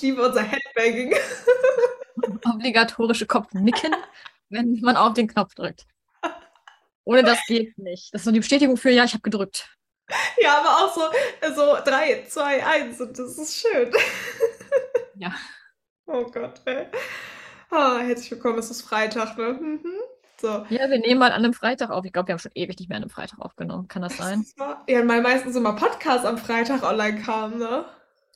Ich liebe unser Headbanging. Obligatorische Kopfnicken, wenn man auf den Knopf drückt. Ohne das geht nicht. Das ist so die Bestätigung für, ja, ich habe gedrückt. Ja, aber auch so, so 3, 2, 1 und das ist schön. Ja. Oh Gott, ey. Ah, herzlich willkommen, es ist Freitag, ne? Mhm. So. Ja, wir nehmen mal an einem Freitag auf. Ich glaube, wir haben schon ewig nicht mehr an einem Freitag aufgenommen. Kann das sein? Ja, weil meistens immer Podcasts am Freitag online kamen, ne?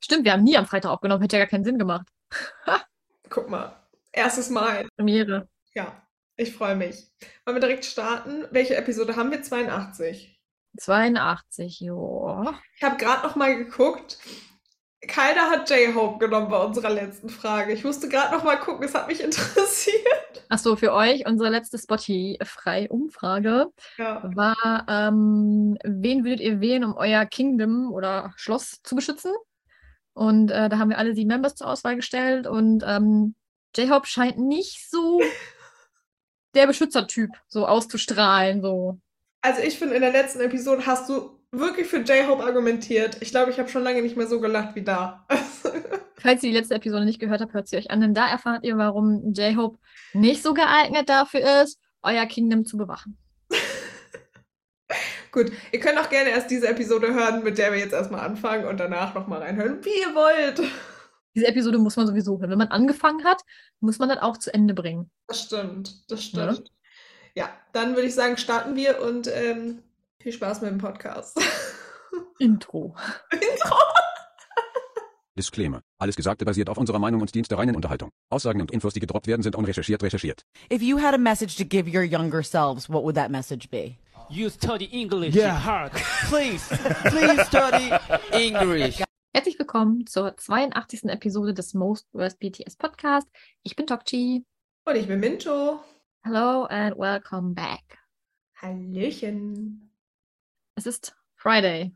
Stimmt, wir haben nie am Freitag aufgenommen. Hätte ja gar keinen Sinn gemacht. Guck mal. Erstes Mal. Premiere. Ja, ich freue mich. Wollen wir direkt starten? Welche Episode haben wir? 82. 82, jo. Ich habe gerade noch mal geguckt. Keiner hat J-Hope genommen bei unserer letzten Frage. Ich musste gerade noch mal gucken, es hat mich interessiert. Achso, für euch, unsere letzte Spotify-Umfrage Ja. war, ähm, wen würdet ihr wählen, um euer Kingdom oder Schloss zu beschützen? Und äh, da haben wir alle sieben Members zur Auswahl gestellt und ähm, J-Hope scheint nicht so der Beschützertyp so auszustrahlen. So. Also ich finde, in der letzten Episode hast du wirklich für J-Hope argumentiert. Ich glaube, ich habe schon lange nicht mehr so gelacht wie da. Falls ihr die letzte Episode nicht gehört habt, hört sie euch an, denn da erfahrt ihr, warum J-Hope nicht so geeignet dafür ist, euer Kingdom zu bewachen. Gut, ihr könnt auch gerne erst diese Episode hören, mit der wir jetzt erstmal anfangen und danach nochmal reinhören, wie ihr wollt. Diese Episode muss man sowieso hören. Wenn man angefangen hat, muss man das auch zu Ende bringen. Das stimmt, das stimmt. Ja, dann würde ich sagen, starten wir und ähm, viel Spaß mit dem Podcast. Intro. Intro. Disclaimer. Alles Gesagte basiert auf unserer Meinung und dient der reinen Unterhaltung. Aussagen und Infos, die gedroppt werden, sind unrecherchiert recherchiert. If you had a message to give your younger selves, what would that message be? You study English Yeah. hard. Please, please study English. Herzlich willkommen zur 82. Episode des Most Worst BTS Podcast. Ich bin Tokchi. Und ich bin Minto. Hello and welcome back. Hallöchen. Es ist Friday.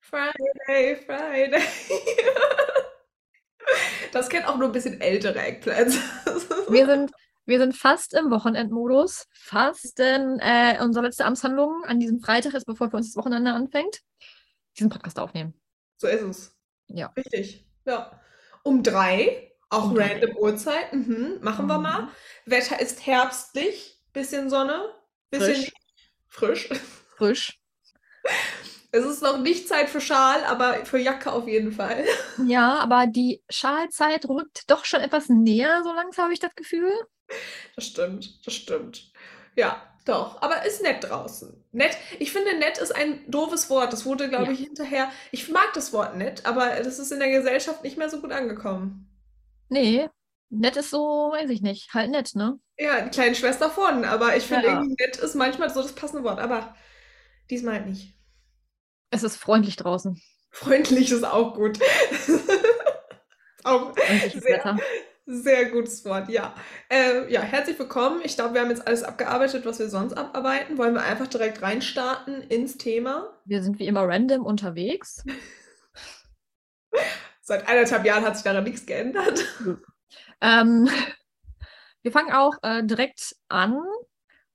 Friday, Friday. Das kennt auch nur ein bisschen ältere Eggplants. Wir sind, wir sind fast im Wochenendmodus. Fast, denn äh, unsere letzte Amtshandlung an diesem Freitag ist, bevor für uns das Wochenende anfängt, diesen Podcast aufnehmen. So ist es. Ja. Richtig. Ja. Um drei, auch Um drei. random Uhrzeit. Mhm. Machen wir Mhm. mal. Wetter ist herbstlich, bisschen Sonne, bisschen frisch. Frisch. Es ist noch nicht Zeit für Schal, aber für Jacke auf jeden Fall. Ja, aber die Schalzeit rückt doch schon etwas näher, so langsam habe ich das Gefühl. Das stimmt, das stimmt. Ja, doch. Aber ist nett draußen. Nett. Ich finde, nett ist ein doofes Wort. Das wurde, glaube Ja. ich, hinterher. Ich mag das Wort nett, aber das ist in der Gesellschaft nicht mehr so gut angekommen. Nee, nett ist so, weiß ich nicht, halt nett, ne? Ja, die kleine Schwester von, aber ich finde Ja. nett ist manchmal so das passende Wort, aber diesmal halt nicht. Es ist freundlich draußen. Freundlich ist auch gut. auch sehr, Wetter. Sehr gutes Wort, ja. Ähm, ja, herzlich willkommen. Ich glaube, wir haben jetzt alles abgearbeitet, was wir sonst abarbeiten. Wollen wir einfach direkt reinstarten ins Thema? Wir sind wie immer random unterwegs. Seit eineinhalb Jahren hat sich daran nichts geändert. Ähm, wir fangen auch äh, direkt an.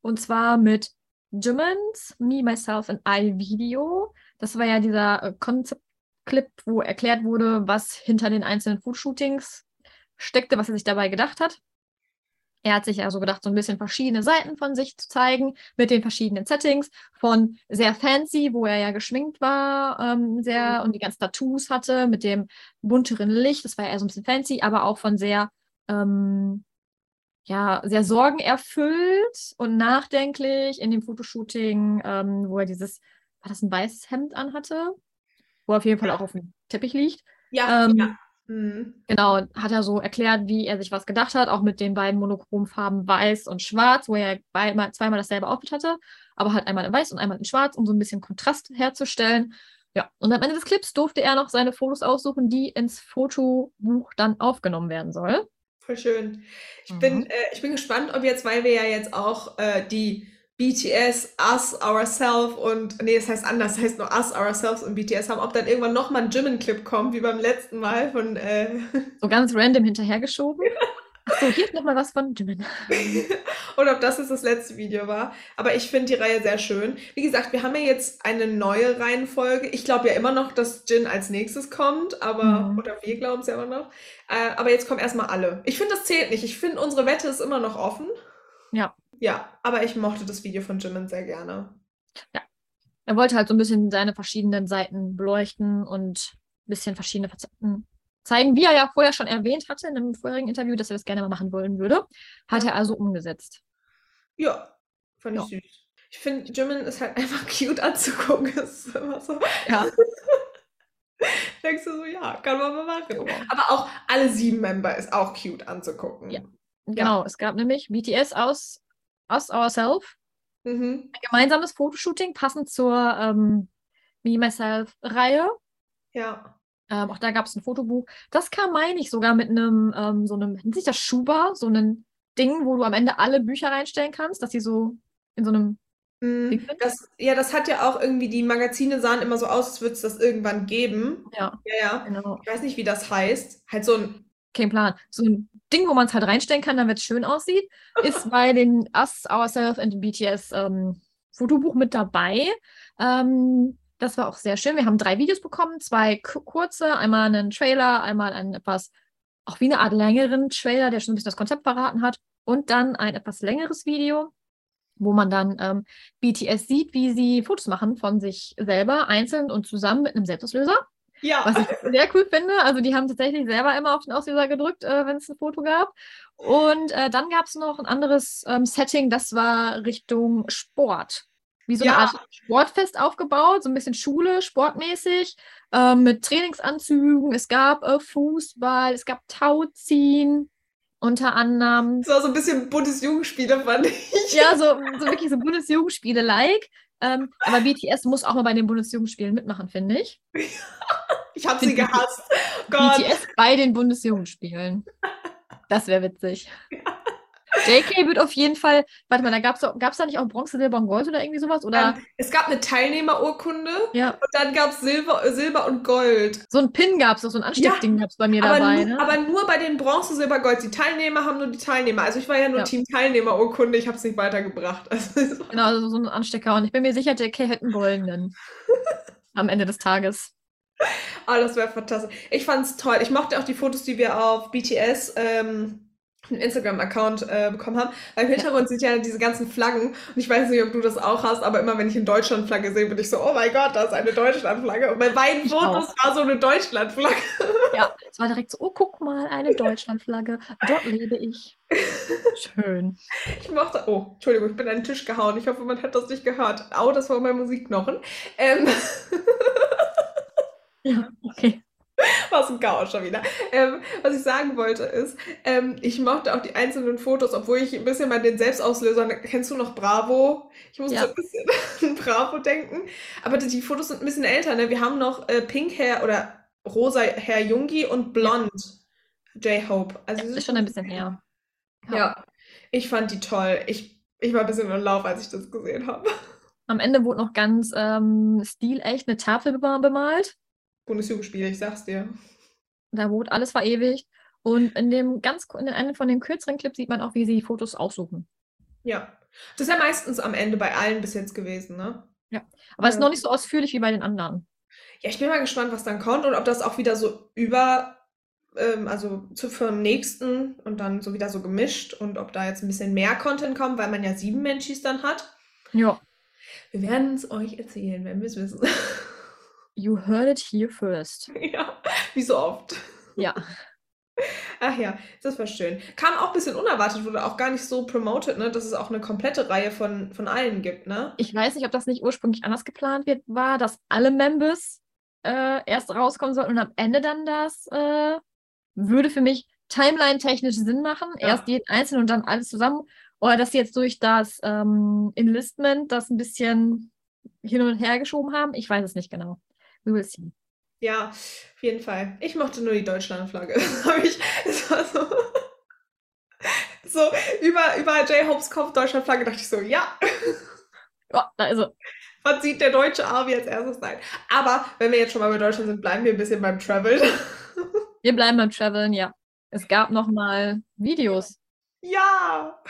Und zwar mit Jimin's Me, Myself and I Video. Das war ja dieser äh, Concept-Clip, wo erklärt wurde, was hinter den einzelnen Foodshootings steckte, was er sich dabei gedacht hat. Er hat sich also gedacht, so ein bisschen verschiedene Seiten von sich zu zeigen, mit den verschiedenen Settings. Von sehr fancy, wo er ja geschminkt war, ähm, sehr und die ganzen Tattoos hatte, mit dem bunteren Licht, das war ja eher so ein bisschen fancy, aber auch von sehr, ähm, ja, sehr sorgenerfüllt und nachdenklich in dem Fotoshooting, ähm, wo er dieses, war das ein weißes Hemd anhatte? Wo er auf jeden Fall auch auf dem Teppich liegt. Ja, Ähm, ja. Mhm. Genau, hat er so erklärt, wie er sich was gedacht hat, auch mit den beiden Monochromfarben Weiß und Schwarz, wo er zweimal, zweimal dasselbe Outfit hatte, aber halt einmal in Weiß und einmal in Schwarz, um so ein bisschen Kontrast herzustellen. Ja, und am Ende des Clips durfte er noch seine Fotos aussuchen, die ins Fotobuch dann aufgenommen werden soll. Voll schön. Ich Mhm. bin, äh, ich bin gespannt, ob jetzt, weil wir ja jetzt auch äh, die BTS, Us, Ourselves und, nee, es heißt anders, es heißt nur Us, Ourselves und BTS haben, ob dann irgendwann nochmal ein Jimin-Clip kommt, wie beim letzten Mal von, äh, So ganz random hinterhergeschoben. So, hier ist nochmal was von Jimin. Und ob das jetzt das letzte Video war. Aber ich finde die Reihe sehr schön. Wie gesagt, wir haben ja jetzt eine neue Reihenfolge. Ich glaube ja immer noch, dass Jin als nächstes kommt, aber, Mhm. oder wir glauben es ja immer noch. Äh, aber jetzt kommen erstmal alle. Ich finde, das zählt nicht. Ich finde, unsere Wette ist immer noch offen. Ja. Ja, aber ich mochte das Video von Jimin sehr gerne. Er wollte halt so ein bisschen seine verschiedenen Seiten beleuchten und ein bisschen verschiedene Facetten zeigen, wie er ja vorher schon erwähnt hatte in einem vorherigen Interview, dass er das gerne mal machen wollen würde. Hat er also umgesetzt. Ja, fand ich süß. Ich finde, Jimin ist halt einfach cute anzugucken. Das ist immer so. Ja. Denkst du so, ja, kann man mal machen. Aber auch alle sieben Member ist auch cute anzugucken. Ja. Genau, es gab nämlich BTS aus Us Ourself, Mhm. ein gemeinsames Fotoshooting, passend zur ähm, Me Myself-Reihe. Ja. Ähm, auch da gab es ein Fotobuch. Das kam, meine ich, sogar mit einem, ähm, so einem, nennt sich das Schuber, so einem Ding, wo du am Ende alle Bücher reinstellen kannst, dass sie so in so einem Mhm. Das, ja, das hat ja auch irgendwie, die Magazine sahen immer so aus, als würde es das irgendwann geben. Ja, Ja, ja. genau. Ich weiß nicht, wie das heißt. Halt so ein, Kein Plan. So ein Ding, wo man es halt reinstellen kann, damit es schön aussieht, ist bei den Us, Ourself and BTS ähm, Fotobuch mit dabei. Ähm, das war auch sehr schön. Wir haben drei Videos bekommen, zwei ku- kurze, einmal einen Trailer, einmal einen etwas, auch wie eine Art längeren Trailer, der schon ein bisschen das Konzept verraten hat, und dann ein etwas längeres Video, wo man dann ähm, BTS sieht, wie sie Fotos machen von sich selber, einzeln und zusammen mit einem Selbstauslöser. Ja. Was ich sehr cool finde. Also die haben tatsächlich selber immer auf den Auslöser gedrückt, äh, wenn es ein Foto gab. Und äh, dann gab es noch ein anderes ähm, Setting, das war Richtung Sport. Wie so eine Ja. Art Sportfest aufgebaut, so ein bisschen Schule, sportmäßig, ähm, mit Trainingsanzügen. Es gab äh, Fußball, es gab Tauziehen unter anderem. Das war so ein bisschen Bundesjugendspiele, fand ich. Ja, so, so wirklich so Bundesjugendspiele-like. Ähm, aber BTS muss auch mal bei den Bundesjugendspielen mitmachen, finde ich. Ich habe sie gehasst. Gott. BTS bei den Bundesjugendspielen. Das wäre witzig. JK wird auf jeden Fall, warte mal, da gab es gab's da nicht auch Bronze, Silber und Gold oder irgendwie sowas? Oder Ähm, es gab eine Teilnehmerurkunde ja, und dann gab es Silber, äh, Silber und Gold. so ein Pin gab es, so ein Ansteckding gab es bei mir Aber, dabei. nu, Ne? aber nur bei den Bronze, Silber, Gold. Die Teilnehmer haben nur die Teilnehmer. Also ich war ja nur Ja. Team Teilnehmerurkunde, ich habe es nicht weitergebracht. Also, Genau, also so ein Anstecker. Und ich bin mir sicher, JK hätte einen goldenen. Am Ende des Tages. Ah, das wäre fantastisch. Ich fand es toll. Ich mochte auch die Fotos, die wir auf BTS ähm, Instagram-Account äh, bekommen haben. Weil im Hintergrund sind ja diese ganzen Flaggen. Und ich weiß nicht, ob du das auch hast, aber immer wenn ich eine Deutschlandflagge sehe, bin ich so, oh mein Gott, da ist eine Deutschlandflagge. Und bei beiden Ich Fotos war so eine Deutschlandflagge. Ja, es war direkt so, oh, guck mal, eine Deutschlandflagge. Dort lebe ich. Schön. Ich mochte, oh, Entschuldigung, ich bin an den Tisch gehauen. Ich hoffe, man hat das nicht gehört. Au, das war mein Musikknochen. Ähm, Ja, okay. was ein Chaos schon wieder. Ähm, was ich sagen wollte ist, ähm, ich mochte auch die einzelnen Fotos, obwohl ich ein bisschen bei den Selbstauslösern, kennst du noch Bravo? Ich musste Ja. ein bisschen an Bravo denken. Aber die, Fotos sind ein bisschen älter, ne? Wir haben noch äh, Pink Hair oder rosa Hair Jungi und Blond J-Hope. Also Das ist schon ein bisschen her. Ja, ich fand die toll. Ich, ich war ein bisschen in Lauf, als ich das gesehen habe. Am Ende wurde noch ganz ähm, stilecht eine Tafel bema- bemalt. Bundesjugendspiele, ich sag's dir. Da wurde alles verewigt. Und in dem ganz in einem von den kürzeren Clips sieht man auch, wie sie die Fotos aussuchen. Ja. Das ist ja meistens am Ende bei allen bis jetzt gewesen, ne? Aber es ist Ja. noch nicht so ausführlich wie bei den anderen. Ja, ich bin mal gespannt, was dann kommt und ob das auch wieder so über, ähm, also zu vom nächsten und dann so wieder so gemischt und ob da jetzt ein bisschen mehr Content kommt, weil man ja sieben Menschis dann hat. Ja. Wir werden es euch erzählen, wenn wir es wissen. You heard it here first. ja, wie so oft. Ja. Ach ja, das war schön. Kam auch ein bisschen unerwartet, wurde auch gar nicht so promoted, ne, dass es auch eine komplette Reihe von, von allen gibt, ne? Ich weiß nicht, ob das nicht ursprünglich anders geplant wird, war, dass alle Members äh, erst rauskommen sollten und am Ende dann das äh, würde für mich timeline-technisch Sinn machen. Ja. Erst jeden einzelnen und dann alles zusammen. Oder dass sie jetzt durch das ähm, Enlistment das ein bisschen hin und her geschoben haben. Ich weiß es nicht genau. We will see. Ja, auf jeden Fall. Ich mochte nur die Deutschlandflagge. Das hab ich, das war so, so über, über J-Hopes Kopf Deutschlandflagge dachte ich so, ja, Ja, da ist er. was sieht der deutsche Army als erstes sein? Aber wenn wir jetzt schon mal bei Deutschland sind, bleiben wir ein bisschen beim Travel. Wir bleiben beim Traveln, ja. Es gab noch mal Videos. Ja!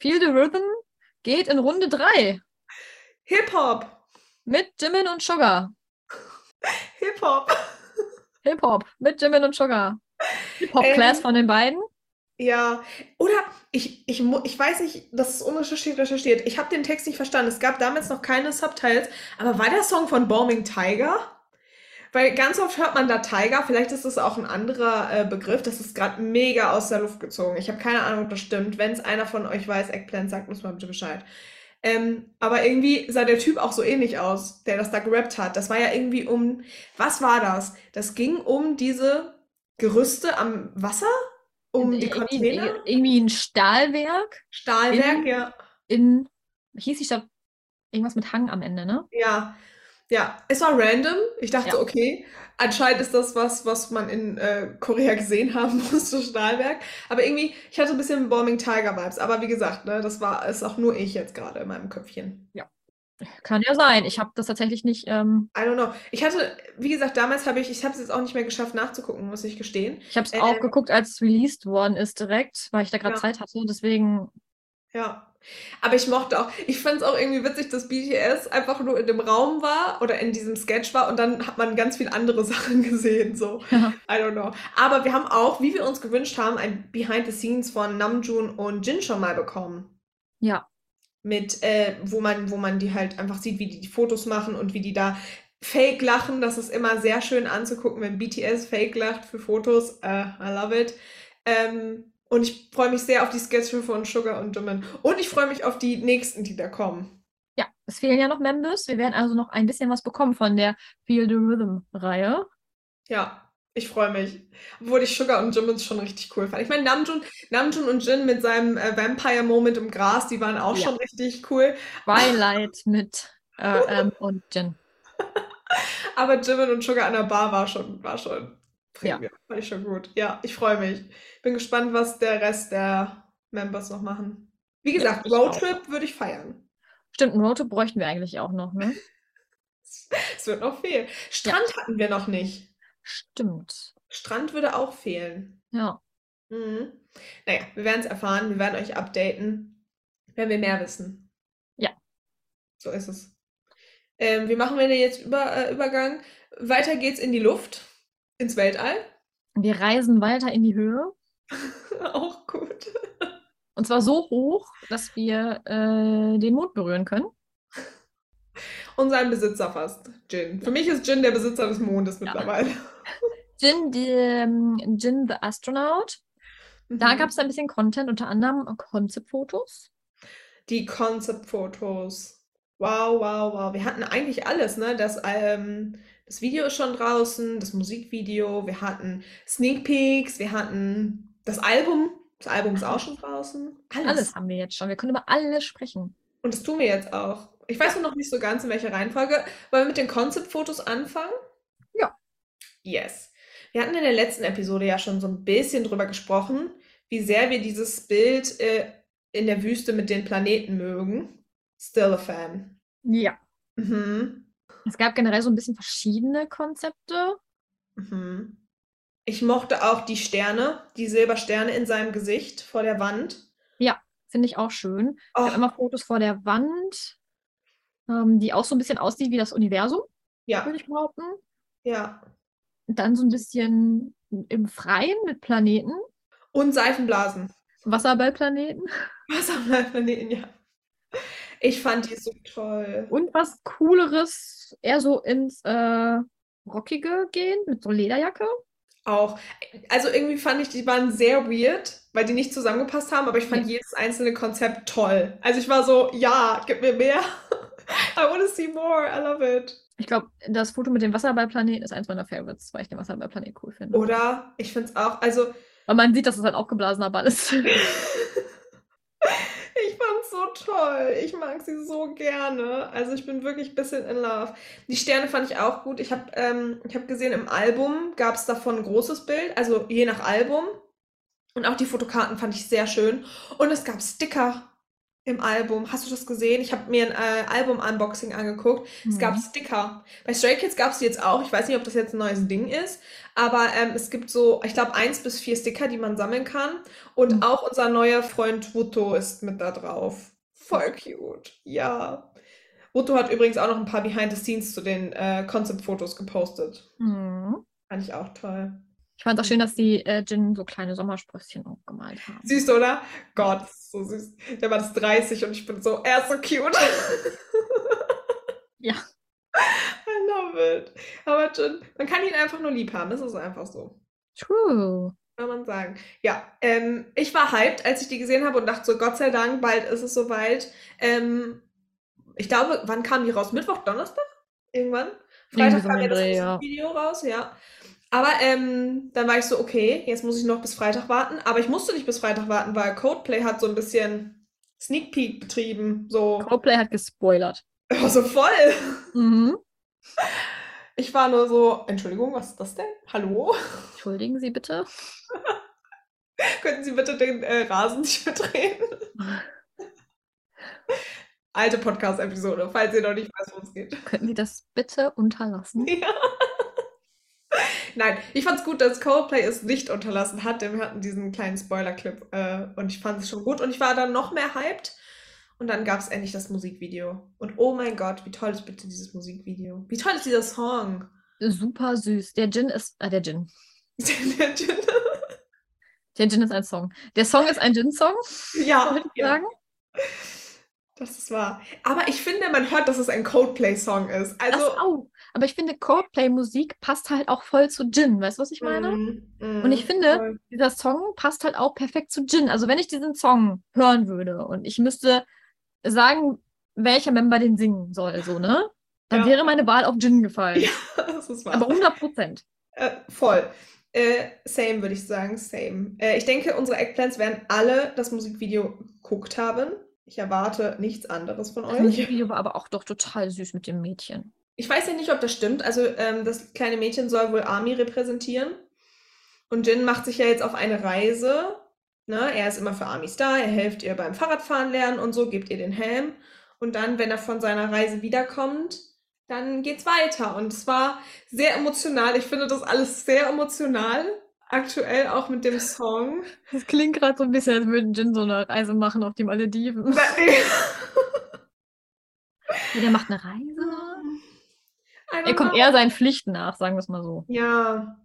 Feel the Rhythm geht in Runde 3 Hip-Hop! mit Jimin und Sugar. Hip-Hop! Hip-Hop mit Jimin und Sugar. Hip-Hop-Class Ähm, von den beiden. Ja, oder ich, ich, ich weiß nicht, das ist unrecherchiert recherchiert. Ich habe den Text nicht verstanden. Es gab damals noch keine Subtitles, aber war der Song von Bombing Tiger? Weil ganz oft hört man da Tiger, vielleicht ist das auch ein anderer äh, Begriff. Das ist gerade mega aus der Luft gezogen. Ich habe keine Ahnung, ob das stimmt. Wenn es einer von euch weiß, Eggplant, sagt uns mal bitte Bescheid. Ähm, aber irgendwie sah der Typ auch so ähnlich aus, der das da gerappt hat. Das war ja irgendwie um, was war das? Das ging um diese Gerüste am Wasser? Um die Irgendwie, Container? irgendwie ein Stahlwerk Stahlwerk, in- ja. in, hieß die Stadt? Irgendwas mit Hang am Ende, ne? Ja. Ja, es war random. Ich dachte, Ja. okay, anscheinend ist das was, was man in äh, Korea gesehen haben muss, so Stahlwerk. Aber irgendwie, ich hatte ein bisschen Bombing Tiger Vibes. Aber wie gesagt, ne, das war, ist auch nur ich jetzt gerade in meinem Köpfchen. Kann ja sein. Ich habe das tatsächlich nicht. Ähm, I don't know. Ich hatte, wie gesagt, damals habe ich, ich habe es jetzt auch nicht mehr geschafft nachzugucken, muss ich gestehen. ich habe es Ähm, auch geguckt, als es released worden ist direkt, weil ich da gerade Ja. Zeit hatte. Deswegen, Ja. Aber ich mochte auch, ich fand es auch irgendwie witzig, dass BTS einfach nur in dem Raum war oder in diesem Sketch war und dann hat man ganz viel andere Sachen gesehen, so. ja. I don't know. Aber wir haben auch, wie wir uns gewünscht haben, ein Behind the Scenes von Namjoon und Jin schon mal bekommen. ja. Mit, äh, wo man, wo man die halt einfach sieht, wie die die Fotos machen und wie die da fake lachen. Das ist immer sehr schön anzugucken, wenn BTS fake lacht für Fotos. Äh, I love it. Ähm, und ich freue mich sehr auf die Sketche von Sugar und Jimin. Und ich freue mich auf die nächsten, die da kommen. Ja, es fehlen ja noch Members. Wir werden also noch ein bisschen was bekommen von der Feel the Rhythm-Reihe. Ja, ich freue mich. Obwohl ich Sugar und Jimin schon richtig cool fand. Ich meine, Namjoon, Namjoon und Jin mit seinem äh, Vampire-Moment im Gras, die waren auch Ja. schon richtig cool. Twilight mit äh, ähm, und Jin. Aber Jimin und Sugar an der Bar war schon, war schon Ja. Fand ich schon gut. Ja, ich freue mich. Bin gespannt, was der Rest der Members noch machen. Wie gesagt, auch. Roadtrip würde ich feiern. Stimmt, einen Roadtrip bräuchten wir eigentlich auch noch, ne? Es wird noch fehlen. Strand hatten wir noch nicht. Stimmt. Strand würde auch fehlen. Ja. Mhm. Naja, wir werden es erfahren. Wir werden euch updaten, wenn wir mehr wissen. Ja. So ist es. Ähm, wie machen wir denn jetzt über, äh, Übergang? Weiter geht's in die Luft, ins Weltall. Wir reisen weiter in die Höhe. Auch gut. Und zwar so hoch, dass wir äh, den Mond berühren können. Und sein Besitzer fast, Jin. Für mich ist Jin der Besitzer des Mondes mittlerweile. Jin, die, ähm, Jin the Astronaut. Da Mhm. gab es ein bisschen Content, unter anderem Konzeptfotos. Die Concept-Fotos. Wow, wow, wow. Wir hatten eigentlich alles, ne? Das, ähm, das Video ist schon draußen, das Musikvideo, wir hatten Sneak Peeks, wir hatten das Album. Das Album ist auch schon draußen. Alles. Alles haben wir jetzt schon. Wir können über alles sprechen. Und das tun wir jetzt auch. Ich weiß nur noch nicht so ganz, in welcher Reihenfolge. Wollen wir mit den Concept-Fotos anfangen? Ja. Yes. Wir hatten in der letzten Episode ja schon so ein bisschen drüber gesprochen, wie sehr wir dieses Bild äh, in der Wüste mit den Planeten mögen. Still a fan. Ja. Mhm. Es gab generell so ein bisschen verschiedene Konzepte. Mhm. Ich mochte auch die Sterne, die Silbersterne in seinem Gesicht vor der Wand. Finde ich auch schön. Oh, gab immer Fotos vor der Wand, ähm, die auch so ein bisschen aussieht wie das Universum, ja, würde ich behaupten. ja. Und dann so ein bisschen im Freien mit Planeten, Und Seifenblasen. Wasserballplaneten. Wasserplaneten, ja. Ich fand die so toll. Und was Cooleres, eher so ins äh, Rockige gehen, mit so Lederjacke. Auch. Also irgendwie fand ich, die waren sehr weird, weil die nicht zusammengepasst haben, aber ich fand jedes einzelne Konzept toll. Also ich war so, ja, gib mir mehr. I wanna see more. I love it. Ich glaube, das Foto mit dem Wasserballplaneten ist eins meiner Favorites, weil ich den Wasserballplanet cool finde. Oder? Ich find's auch, also Weil man sieht, dass es halt aufgeblasener Ball ist. ich fand's so toll. Ich mag sie so gerne. Also ich bin wirklich ein bisschen in love. Die Sterne fand ich auch gut. Ich habe ähm, ich hab gesehen, im Album gab es davon ein großes Bild, also je nach Album. Und auch die Fotokarten fand ich sehr schön. Und es gab Sticker. Im Album. Hast du das gesehen? Ich habe mir ein äh, Album-Unboxing angeguckt. Es gab Mhm. Sticker. Bei Stray Kids gab es die jetzt auch. Ich weiß nicht, ob das jetzt ein neues Ding ist. Aber ähm, es gibt so, ich glaube, eins bis vier Sticker, die man sammeln kann. Und Mhm. auch unser neuer Freund Wuto ist mit da drauf. Voll cute. Ja. Wuto hat übrigens auch noch ein paar Behind the Scenes zu den äh, Concept-Fotos gepostet. Mhm. Fand ich auch toll. Ich fand es auch schön, dass die äh, Jin so kleine Sommersprösschen auch gemalt haben. Süß, oder? Gott, ist so süß. Der war das 30 und ich bin so, er ist so cute. Ja. I love it. Aber Jin, man kann ihn einfach nur lieb haben. Das ist einfach so. True. Kann man sagen. Ja, ähm, ich war hyped, als ich die gesehen habe und dachte so, Gott sei Dank, bald ist es soweit. Ähm, ich glaube, wann kam die raus? Mittwoch, Donnerstag? Irgendwann? Freitag kam ja das Dreh, ja. Video raus, ja. Aber ähm, dann war ich so, okay, jetzt muss ich noch bis Freitag warten. Aber ich musste nicht bis Freitag warten, weil Codeplay hat so ein bisschen Sneak Peek betrieben. So, Coldplay hat gespoilert. oh, so voll. Mhm. Ich war nur so, Entschuldigung, was ist das denn? Hallo? Entschuldigen Sie bitte. Könnten Sie bitte den äh, Rasen nicht verdrehen? Alte Podcast-Episode, falls ihr noch nicht weißt, worum es geht. Könnten Sie das bitte unterlassen? Ja. Nein, ich fand's gut, dass Coldplay es nicht unterlassen hat, denn wir hatten diesen kleinen Spoiler-Clip äh, und ich fand es schon gut und ich war dann noch mehr hyped und dann gab es endlich das Musikvideo. Und oh mein Gott, wie toll ist bitte dieses Musikvideo? Wie toll ist dieser Song? Super süß. Der Jin ist, äh, der Jin. Der Gin- Der Jin ist ein Song. Der Song ist ein Jin-Song, ja, würde ich ja, sagen. das ist wahr. Aber ich finde, man hört, dass es ein Coldplay-Song ist. Also, auch. Aber ich finde, Coldplay-Musik passt halt auch voll zu Jin. Weißt du, was ich meine? mm, mm, Und ich finde, voll. dieser Song passt halt auch perfekt zu Jin. Also wenn ich diesen Song hören würde und ich müsste sagen, welcher Member den singen soll, so, ne? Dann Ja. wäre meine Wahl auf Jin gefallen. Ja, das ist wahr. Aber 100 Prozent. Äh, voll. Äh, same, würde ich sagen, same. Äh, ich denke, unsere Eggplants werden alle das Musikvideo geguckt haben. Ich erwarte nichts anderes von Das euch. Musikvideo war aber auch doch total süß mit dem Mädchen. Ich weiß ja nicht, ob das stimmt. Also, ähm, das kleine Mädchen soll wohl Army repräsentieren. Und Jin macht sich ja jetzt auf eine Reise. Ne? Er ist immer für Armys da, er hilft ihr beim Fahrradfahren lernen und so, gibt ihr den Helm. Und dann, wenn er von seiner Reise wiederkommt, dann geht's weiter. Und es war sehr emotional. Ich finde das alles sehr emotional. Aktuell auch mit dem Song. Das klingt gerade so ein bisschen, als würde Jin so eine Reise machen auf die Malediven. Der macht eine Reise. Er kommt eher seinen Pflichten nach, sagen wir es mal so. Ja.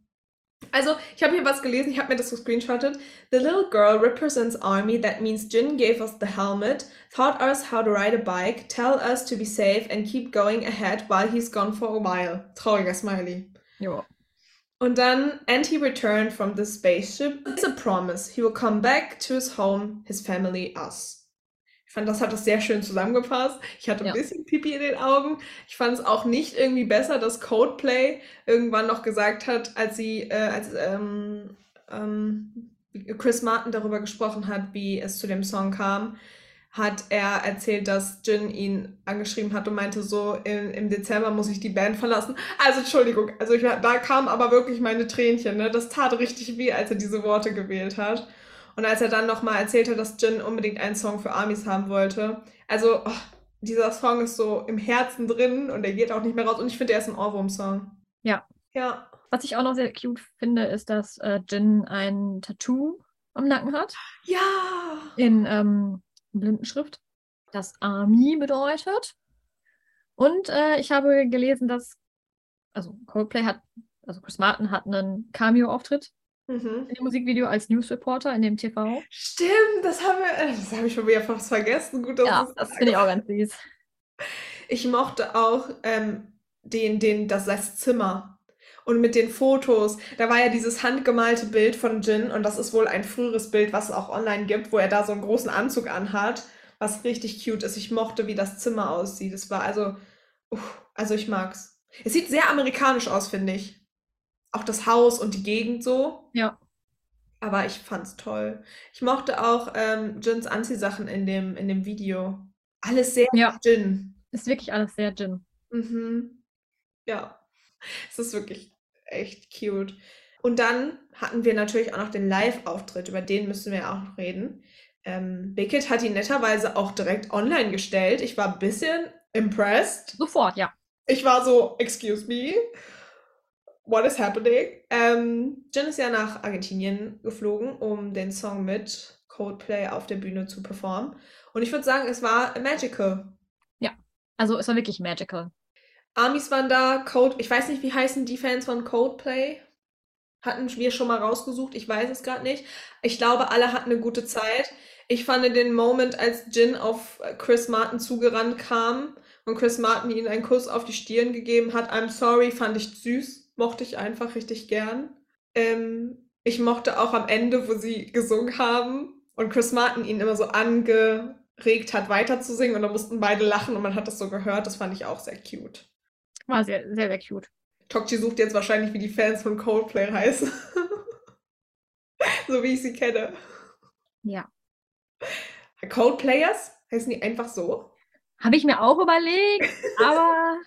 Also, ich habe hier was gelesen, ich habe mir das gescreenshottet. The little girl represents army, that means Jin gave us the helmet, taught us how to ride a bike, tell us to be safe and keep going ahead while he's gone for a while. Trauriger Smiley. Ja. Und dann, and he returned from the spaceship. It's a promise. He will come back to his home, his family, us. Fand, das hat das sehr schön zusammengefasst. Ich hatte ein Ja. bisschen Pipi in den Augen. Ich fand es auch nicht irgendwie besser, dass Codeplay irgendwann noch gesagt hat, als sie, äh, als ähm, ähm, Chris Martin darüber gesprochen hat, wie es zu dem Song kam, hat er erzählt, dass Jin ihn angeschrieben hat und meinte so, im, im Dezember muss ich die Band verlassen. Also Entschuldigung, also ich, da kamen aber wirklich meine Tränchen, ne? Das tat richtig weh, als er diese Worte gewählt hat. Und als er dann nochmal erzählt hat, dass Jin unbedingt einen Song für Armies haben wollte. Also, oh, dieser Song ist so im Herzen drin und er geht auch nicht mehr raus. Und ich finde, er ist ein Ohrwurm-Song. Ja. Ja. Was ich auch noch sehr cute finde, ist, dass äh, Jin ein Tattoo am Nacken hat. Ja. in ähm, Blindenschrift, das Army bedeutet. Und äh, ich habe gelesen, dass, also Coldplay hat, also Chris Martin hat einen Cameo-Auftritt Mhm. in dem Musikvideo als News-Reporter in dem TV. Stimmt, das haben wir, äh, das habe ich schon wieder fast vergessen. Gut, dass Ja, das finde ich auch ganz süß. Ich mochte auch ähm, den, den, das, das Zimmer. Und mit den Fotos, da war ja dieses handgemalte Bild von Jin und das ist wohl ein früheres Bild, was es auch online gibt, wo er da so einen großen Anzug anhat, was richtig cute ist. Ich mochte, wie das Zimmer aussieht. Es war also, uff, also ich mag's. Es sieht sehr amerikanisch aus, finde ich. Auch das Haus und die Gegend so. Ja. Aber ich fand's toll. Ich mochte auch ähm, Jins Anziehsachen in dem, in dem Video. Alles sehr Ja. Jin. Ist wirklich alles sehr Jin. Mhm. Ja, es ist wirklich echt cute. Und dann hatten wir natürlich auch noch den Live-Auftritt, über den müssen wir auch noch reden. ähm, Bickett hat ihn netterweise auch direkt online gestellt. Ich war ein bisschen impressed. Sofort, ja. Ich war so, excuse me, what is happening? Ähm, Jin ist ja nach Argentinien geflogen, um den Song mit Coldplay auf der Bühne zu performen. Und ich würde sagen, es war magical. Also es war wirklich magical. Amis waren da, Code, ich weiß nicht, wie heißen die Fans von Coldplay? Hatten wir schon mal rausgesucht, ich weiß es gerade nicht. Ich glaube, alle hatten eine gute Zeit. Ich fand den Moment, als Jin auf Chris Martin zugerannt kam und Chris Martin ihm einen Kuss auf die Stirn gegeben hat, I'm sorry, fand ich süß, mochte ich einfach richtig gern. Ähm, ich mochte auch am Ende, wo sie gesungen haben und Chris Martin ihn immer so angeregt hat, weiter zu singen und da mussten beide lachen und man hat das so gehört. Das fand ich auch sehr cute. War sehr, sehr, sehr cute. Tokchi sucht jetzt wahrscheinlich, wie die Fans von Coldplay heißen. so wie ich sie kenne. Ja. Coldplayers? Heißen die einfach so? Habe ich mir auch überlegt, aber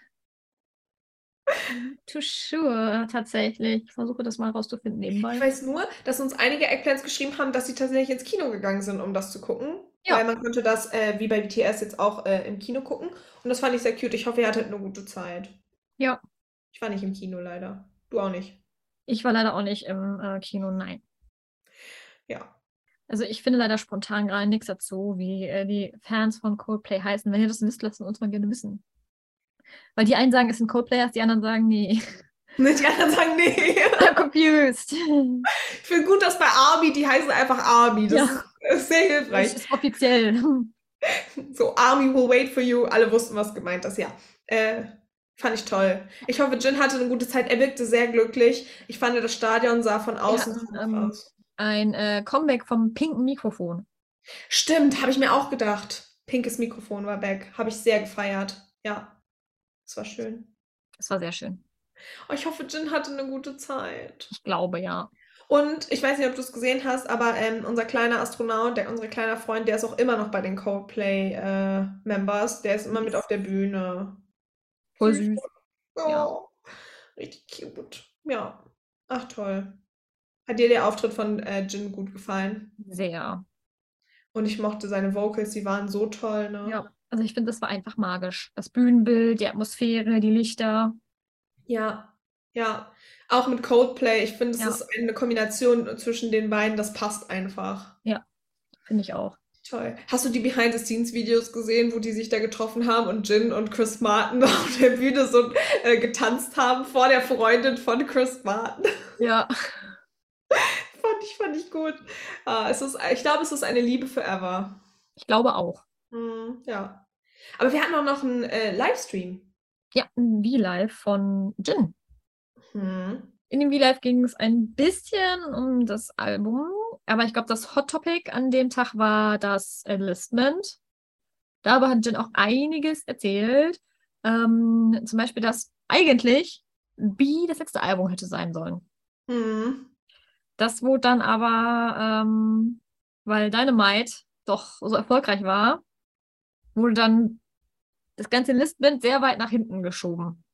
too sure tatsächlich. Ich versuche das mal rauszufinden Ich nebenbei. weiß nur, dass uns einige Eggplants geschrieben haben, dass sie tatsächlich ins Kino gegangen sind, um das zu gucken. Ja. Weil man konnte das, äh, wie bei BTS, jetzt auch äh, im Kino gucken. Und das fand ich sehr cute. Ich hoffe, ihr hattet eine gute Zeit. Ja. Ich war nicht im Kino leider. Du auch nicht. Ich war leider auch nicht im äh, Kino, nein. Ja. Also ich finde leider spontan gerade nichts dazu, wie äh, die Fans von Coldplay heißen. Wenn ihr das wisst, lasst uns mal gerne wissen. Weil die einen sagen, es sind Coldplayers, die anderen sagen, nee. Die anderen sagen, nee. I'm confused. Ich finde gut, dass bei Army, die heißen einfach Army. Das Ja. ist sehr Das hilfreich. ist offiziell. So, Army will wait for you. Alle wussten, was gemeint ist, ja. Äh, fand ich toll. Ich hoffe, Jin hatte eine gute Zeit. Er wirkte sehr glücklich. Ich fand, das Stadion sah von außen gut ähm, aus. Ein äh, Comeback vom pinken Mikrofon. Stimmt, habe ich mir auch gedacht. Pinkes Mikrofon war back. Habe ich sehr gefeiert. Ja. Das war schön. Das war sehr schön. Oh, ich hoffe, Jin hatte eine gute Zeit. Ich glaube, ja. Und ich weiß nicht, ob du es gesehen hast, aber ähm, unser kleiner Astronaut, der, unser kleiner Freund, der ist auch immer noch bei den Coldplay-Members. der ist immer mit auf der Bühne. Voll süß. Oh, Ja. richtig cute. Ja. Ach, toll. Hat dir der Auftritt von äh, Jin gut gefallen? Sehr. Und ich mochte seine Vocals, die waren so toll, ne? Ja. Also ich finde, das war einfach magisch. Das Bühnenbild, die Atmosphäre, die Lichter. Ja, ja. Auch mit Coldplay. Ich finde, es Ja. ist eine Kombination zwischen den beiden, das passt einfach. Finde ich auch. Toll. Hast du die Behind-the-Scenes-Videos gesehen, wo die sich da getroffen haben und Jin und Chris Martin auf der Bühne so äh, getanzt haben vor der Freundin von Chris Martin? Ja. Fand ich, fand ich gut. Ah, es ist, ich glaube, es ist eine Liebe forever. Ich glaube auch. Hm, ja. Aber wir hatten auch noch einen äh, Livestream. Ja, ein V-Live von Jin. Hm. In dem V-Live ging es ein bisschen um das Album, aber ich glaube, das Hot Topic an dem Tag war das Enlistment. Darüber hat Jin auch einiges erzählt. Ähm, zum Beispiel, dass eigentlich B das letzte Album hätte sein sollen. Hm. Das wurde dann aber, ähm, weil Dynamite doch so erfolgreich war, wurde dann das ganze Enlistment sehr weit nach hinten geschoben.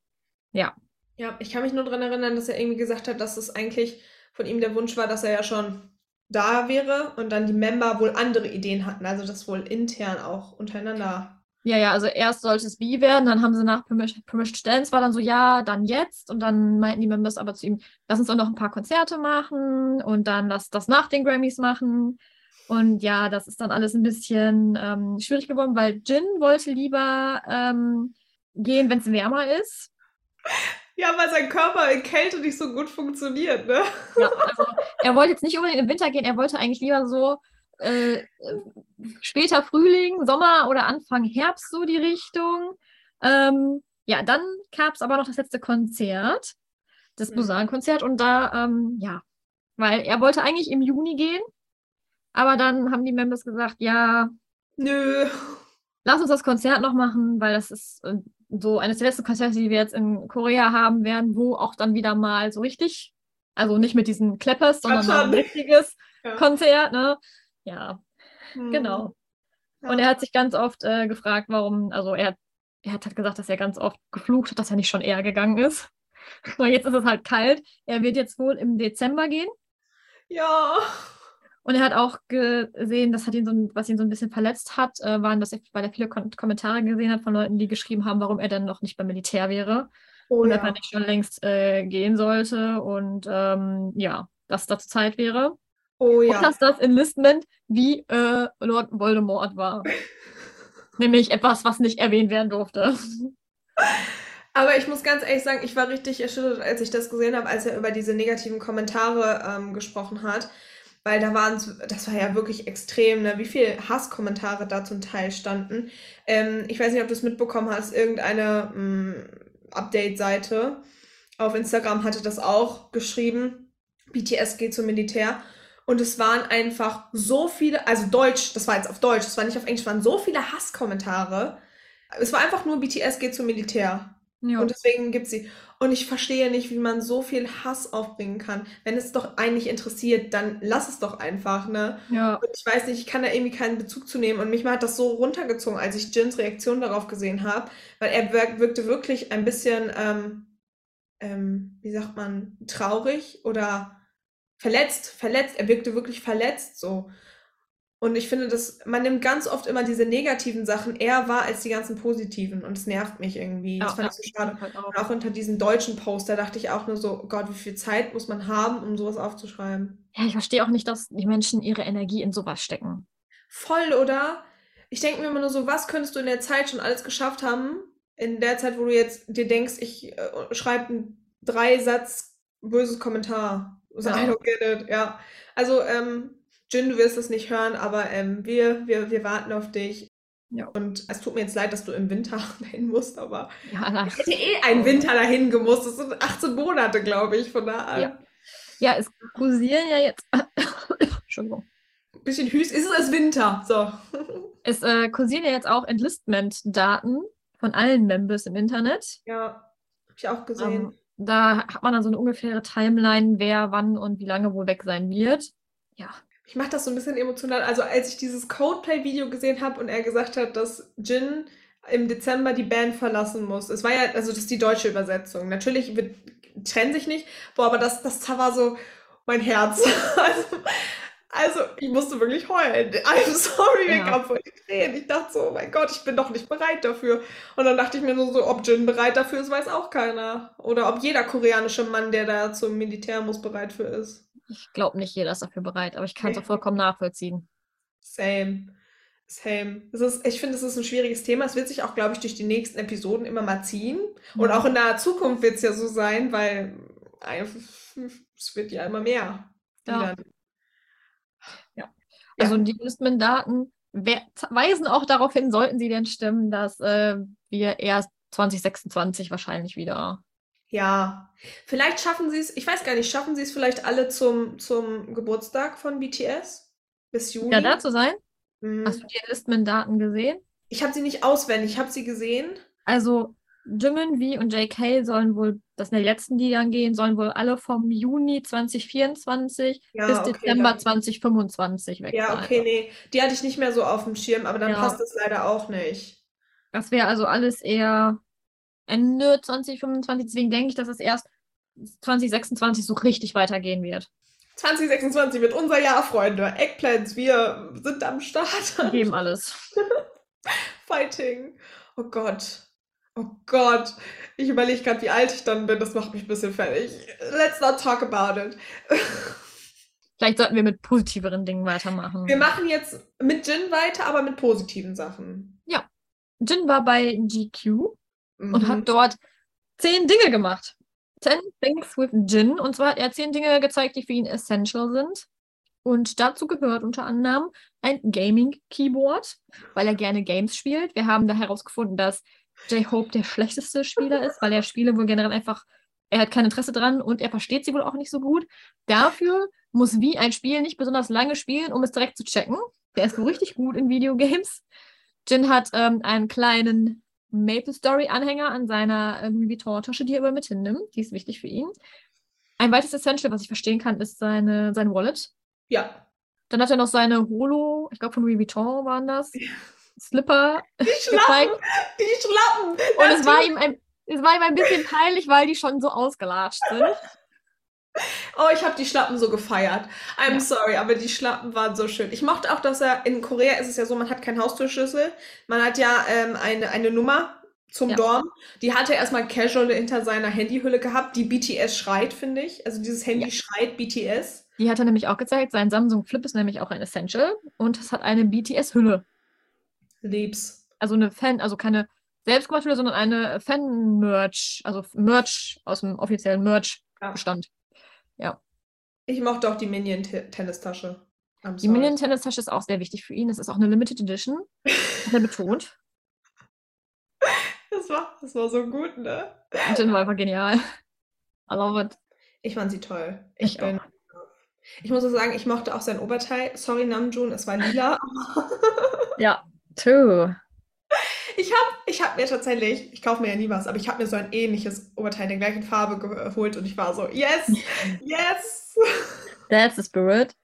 Ja. Ja, ich kann mich nur daran erinnern, dass er irgendwie gesagt hat, dass es eigentlich von ihm der Wunsch war, dass er ja schon da wäre und dann die Member wohl andere Ideen hatten, also das wohl intern auch untereinander. Ja, ja, also erst sollte es B werden, dann haben sie nach Permission, Permission Dance war dann so, ja, dann jetzt. Und dann meinten die Members aber zu ihm, lass uns doch noch ein paar Konzerte machen und dann lass das nach den Grammys machen. Und ja, das ist dann alles ein bisschen ähm, schwierig geworden, weil Jin wollte lieber ähm, gehen, wenn es wärmer ist. Ja, weil sein Körper in Kälte nicht so gut funktioniert, ne? Ja, also er wollte jetzt nicht unbedingt im Winter gehen, er wollte eigentlich lieber so äh, später Frühling, Sommer oder Anfang Herbst so die Richtung. Ähm, ja, dann gab es aber noch das letzte Konzert, das Mhm. Busan-Konzert und da, ähm, ja, weil er wollte eigentlich im Juni gehen, aber dann haben die Members gesagt, ja, Nö. lass uns das Konzert noch machen, weil das ist äh, so eines der letzten Konzerte, die wir jetzt in Korea haben werden, wo auch dann wieder mal so richtig, also nicht mit diesen Clappers, sondern mal ein richtiges Ja. Konzert, ne? Ja, Hm. genau. Ja. Und er hat sich ganz oft äh, gefragt, warum, also er, hat- er hat halt gesagt, dass er ganz oft geflucht hat, dass er nicht schon eher gegangen ist. Weil jetzt ist es halt kalt. Er wird jetzt wohl im Dezember gehen. Ja. Und er hat auch gesehen, das hat ihn so, was ihn so ein bisschen verletzt hat, äh, waren, dass er, weil er viele Kon Kommentare gesehen hat von Leuten, die geschrieben haben, warum er dann noch nicht beim Militär wäre Oh und dass er ja. nicht schon längst äh, gehen sollte und ähm, ja, dass dazu Zeit wäre. Oh Und ja. dass das Enlistment wie äh, Lord Voldemort war. Nämlich etwas, was nicht erwähnt werden durfte. Aber ich muss ganz ehrlich sagen, ich war richtig erschüttert, als ich das gesehen habe, als er über diese negativen Kommentare ähm, gesprochen hat. Weil da waren, das war ja wirklich extrem, ne? wie viel Hasskommentare da zum Teil standen. Ähm, ich weiß nicht, ob du es mitbekommen hast, irgendeine mh, Update-Seite auf Instagram hatte das auch geschrieben. BTS geht zum Militär. Und es waren einfach so viele, also Deutsch, das war jetzt auf Deutsch, das war nicht auf Englisch, waren so viele Hasskommentare. Es war einfach nur BTS geht zum Militär. Ja. Und deswegen gibt sie. Und ich verstehe nicht, wie man so viel Hass aufbringen kann. Wenn es doch einen nicht interessiert, dann lass es doch einfach, ne? ja. Und ich weiß nicht, ich kann da irgendwie keinen Bezug zu nehmen. Und mich hat das so runtergezogen, als ich Jins Reaktion darauf gesehen habe, weil er wirk wirkte wirklich ein bisschen, ähm, ähm, wie sagt man, traurig oder verletzt, verletzt. Er wirkte wirklich verletzt so. Und ich finde, dass man nimmt ganz oft immer diese negativen Sachen eher wahr als die ganzen positiven. Und es nervt mich irgendwie. Das Ja, fand ja. ich so schade. Halt auch. Und auch unter diesem deutschen Post, da dachte ich auch nur so, Gott, wie viel Zeit muss man haben, um sowas aufzuschreiben? Ja, ich verstehe auch nicht, dass die Menschen ihre Energie in sowas stecken. Voll, oder? Ich denke mir immer nur so, was könntest du in der Zeit schon alles geschafft haben? In der Zeit, wo du jetzt dir denkst, ich äh, schreibe einen drei Satz böses Kommentar. So, Ja. I don't get it. Ja. Also, ähm, Jin, du wirst es nicht hören, aber ähm, wir, wir, wir warten auf dich. Ja. Und es tut mir jetzt leid, dass du im Winter dahin musst, aber Ja, ich hätte eh einen Winter dahin gemusst. Das sind 18 Monate, glaube ich, von da an. Ja. ja, es kursieren ja jetzt. Entschuldigung. Bisschen hüst. Ist es Winter? So. Es äh, kursieren ja jetzt auch Enlistment-Daten von allen Members im Internet. ja, hab ich auch gesehen. Ähm, da hat man dann so eine ungefähre Timeline, wer wann und wie lange wohl weg sein wird. Ja, Ich mache das so ein bisschen emotional. Also als ich dieses Coldplay-Video gesehen habe und er gesagt hat, dass Jin im Dezember die Band verlassen muss. Es war ja, also das ist die deutsche Übersetzung. Natürlich wird, trennen sich nicht. Boah, aber das, das war so mein Herz. Also, also ich musste wirklich heulen. I'm sorry, mir Ja. kam voll die Tränen. Ich dachte so, oh mein Gott, ich bin doch nicht bereit dafür. Und dann dachte ich mir nur so, ob Jin bereit dafür ist, weiß auch keiner. Oder ob jeder koreanische Mann, der da zum Militär muss, bereit für ist. Ich glaube nicht jeder ist dafür bereit, aber ich kann es auch vollkommen nachvollziehen. Same. Same. Es ist, ich finde, es ist ein schwieriges Thema. Es wird sich auch, glaube ich, durch die nächsten Episoden immer mal ziehen. Und Ja. auch in naher Zukunft wird es ja so sein, weil es wird ja immer mehr. die Ja. dann- Also die Enlistment-Daten wer- weisen auch darauf hin, sollten sie denn stimmen, dass äh, wir erst 2026 wahrscheinlich wieder. Ja. Vielleicht schaffen sie es, ich weiß gar nicht, schaffen sie es vielleicht alle zum, zum Geburtstag von BTS? Bis Juni? Ja, da zu sein. Mhm. Hast du die Enlistment-Daten gesehen? Ich habe sie nicht auswendig, ich habe sie gesehen. Also Jimin, V und JK sollen wohl, das sind die letzten, die dann gehen, sollen wohl alle vom Juni 2024 Ja, bis okay, Dezember dann- 2025 weg Ja, okay, nee. Die hatte ich nicht mehr so auf dem Schirm, aber dann Ja. passt es leider auch nicht. Das wäre also alles eher Ende 2025. Deswegen denke ich, dass es erst 2026 so richtig weitergehen wird. 2026 wird unser Jahr, Freunde. Eggplants, wir sind am Start. Wir geben alles. Fighting. Oh Gott. Oh Gott. Ich überlege gerade, wie alt ich dann bin. Das macht mich ein bisschen fertig. Let's not talk about it. Vielleicht sollten wir mit positiveren Dingen weitermachen. Wir machen jetzt mit Jin weiter, aber mit positiven Sachen. Jin war bei GQ und Mhm. hat dort zehn Dinge gemacht. Ten Things with Jin. Und zwar hat er zehn Dinge gezeigt, die für ihn essential sind. Und dazu gehört unter anderem ein Gaming-Keyboard, weil er gerne Games spielt. Wir haben da herausgefunden, dass J-Hope der schlechteste Spieler ist, weil er Spiele wohl generell einfach, er hat kein Interesse dran und er versteht sie wohl auch nicht so gut. Dafür muss wie ein Spiel nicht besonders lange spielen, um es direkt zu checken. Der ist wohl richtig gut in Videogames. Jin hat ähm, einen kleinen Maple Story Anhänger an seiner äh, Louis Vuitton Tasche, die er immer mit hinnimmt. Die ist wichtig für ihn. Ein weiteres Essential, was ich verstehen kann, ist seine, sein Wallet. Ja. Dann hat er noch seine Holo, ich glaube von Louis Vuitton waren das, Slipper Die gezeigt. Schlappen. Die Schlappen. Und es war ihm ein, es war ihm ein bisschen peinlich, weil die schon so ausgelatscht sind. Oh, ich habe die Schlappen so gefeiert. I'm Ja. sorry, aber die Schlappen waren so schön. Ich mochte auch, dass er in Korea ist es ja so, man hat keinen Haustürschlüssel. Man hat ja ähm, eine, eine Nummer zum Ja. Dorm. Die hat er erstmal casual hinter seiner Handyhülle gehabt, die BTS schreit, finde ich. Also dieses Handy schreit BTS. Die hat er nämlich auch gezeigt. Sein Samsung Flip ist nämlich auch ein Essential und es hat eine BTS-Hülle. Lieb's. Also eine Fan, also keine selbstgemachte Hülle, sondern eine Fan-Merch, also Merch aus dem offiziellen Ja. Ich mochte auch die Minion-Tennistasche. Die sorry. Minion Tennistasche ist auch sehr wichtig für ihn. Es ist auch eine Limited Edition. Hat er betont. Das war, das war so gut, ne? Und den war einfach genial. I love it. Ich fand sie toll. Ich bin. Ich muss auch sagen, ich mochte auch sein Oberteil. Sorry, Namjoon, es war lila. Ja, true. Ich habe ich hab mir tatsächlich, ich kaufe mir ja nie was, aber ich habe mir so ein ähnliches Oberteil in der gleichen Farbe geholt und ich war so, yes, yes. That's the spirit.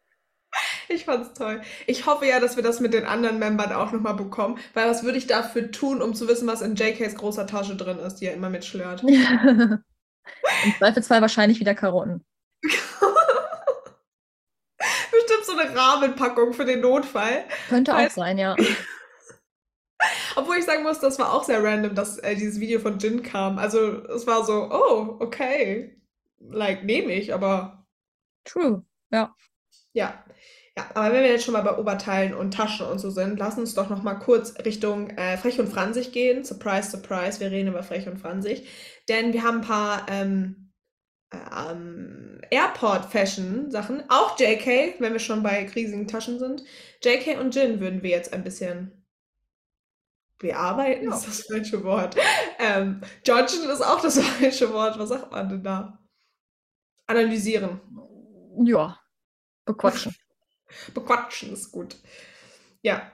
Ich fand's toll. Ich hoffe ja, dass wir das mit den anderen Membern auch nochmal bekommen, weil was würde ich dafür tun, um zu wissen, was in JKs großer Tasche drin ist, die er immer mitschlört? Im Zweifelsfall wahrscheinlich wieder Karotten. Bestimmt so eine Rahmenpackung für den Notfall. Könnte auch Weiß- sein, ja. Obwohl ich sagen muss, das war auch sehr random, dass äh, dieses Video von Jin kam. Also es war so, oh, okay. Like, nehme ich, aber True. Ja. ja. Ja, aber wenn wir jetzt schon mal bei Oberteilen und Taschen und so sind, lass uns doch noch mal kurz Richtung äh, Frech und Franzig gehen. Surprise, surprise, wir reden über Frech und Franzig. Denn wir haben ein paar ähm, äh, ähm, Airport-Fashion-Sachen. Auch JK, wenn wir schon bei riesigen Taschen sind. JK und Jin würden wir jetzt ein bisschen bearbeiten, Ja. ist das falsche Wort. Ähm, Georgian ist auch das falsche Wort. Was sagt man denn da? Analysieren. Ja. Bequatschen. Bequatschen ist gut. Ja.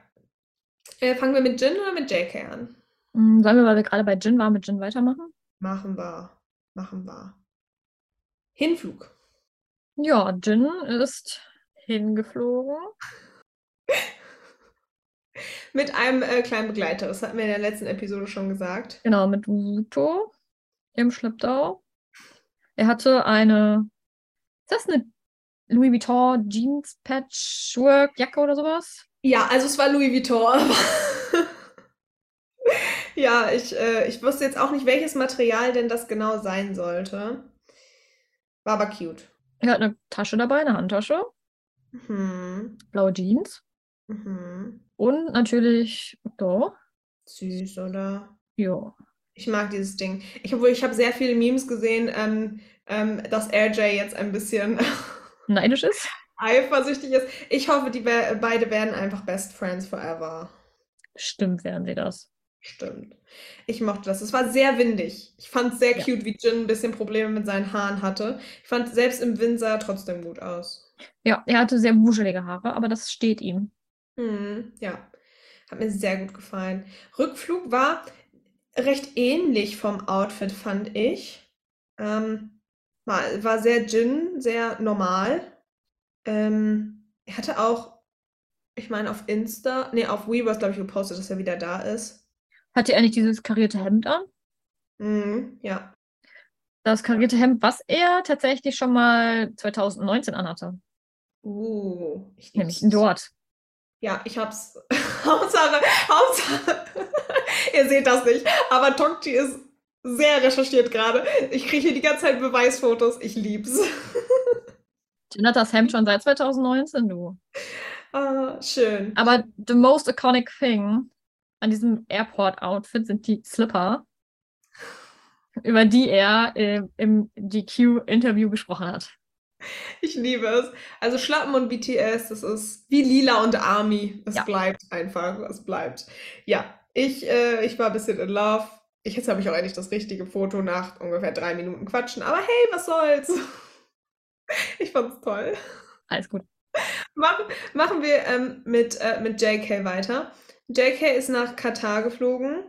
Äh, fangen wir mit Jin oder mit JK an? Hm, Sollen wir, weil wir gerade bei Jin waren, mit Jin weitermachen? Machen wir. Machen wir. Hinflug. Ja, Jin ist hingeflogen. Mit einem äh, kleinen Begleiter. Das hatten wir in der letzten Episode schon gesagt. Genau, mit Wuto im Schlepptau. Er hatte eine, ist das eine Louis Vuitton Jeans Patchwork Jacke oder sowas? Ja, also es war Louis Vuitton. ja, ich, äh, ich wusste jetzt auch nicht, welches Material denn das genau sein sollte. War aber cute. Er hat eine Tasche dabei, eine Handtasche, Mhm. blaue Jeans Mhm. Und natürlich, so, Süß, oder? ja. Ich mag dieses Ding. Ich, obwohl ich habe sehr viele Memes gesehen, ähm, ähm, dass RJ jetzt ein bisschen Neidisch ist. eifersüchtig ist. Ich hoffe, die be beide werden einfach Best Friends forever. Stimmt, wären sie das. Stimmt. Ich mochte das. Es war sehr windig. Ich fand es sehr Ja. cute, wie Jin ein bisschen Probleme mit seinen Haaren hatte. Ich fand selbst im Wind sah er trotzdem gut aus. Ja, er hatte sehr wuschelige Haare, aber das steht ihm. Hm, ja, hat mir sehr gut gefallen. Rückflug war recht ähnlich vom Outfit, fand ich. Ähm, war, war sehr Jin, sehr normal. Ähm, er hatte auch, ich meine, auf Insta, nee, auf Weverse, glaube ich, gepostet, dass er wieder da ist. Hatte er nicht dieses karierte Hemd an? Mhm, ja. Das karierte Hemd, was er tatsächlich schon mal 2019 anhatte. Uh, ich Nämlich dort. Ja, ich hab's. Hauptsache, Hauptsache. Ihr seht das nicht, aber Tokchi ist sehr recherchiert gerade. Ich kriege hier die ganze Zeit Beweisfotos. Ich lieb's. Jin hat das Hemd schon seit 2019, du. Ah, schön. Aber the most iconic thing an diesem Airport-Outfit sind die Slipper, über die er äh, im GQ-Interview gesprochen hat. Ich liebe es. Also Schlappen und BTS, das ist wie Lila und Army. Es Ja. bleibt einfach. Es bleibt. Ja, ich, äh, ich war ein bisschen in love. Ich, jetzt habe ich auch endlich das richtige Foto nach ungefähr drei Minuten Quatschen. Aber hey, was soll's? Ich fand's toll. Alles gut. Machen, machen wir ähm, mit, äh, mit JK weiter. JK ist nach Katar geflogen,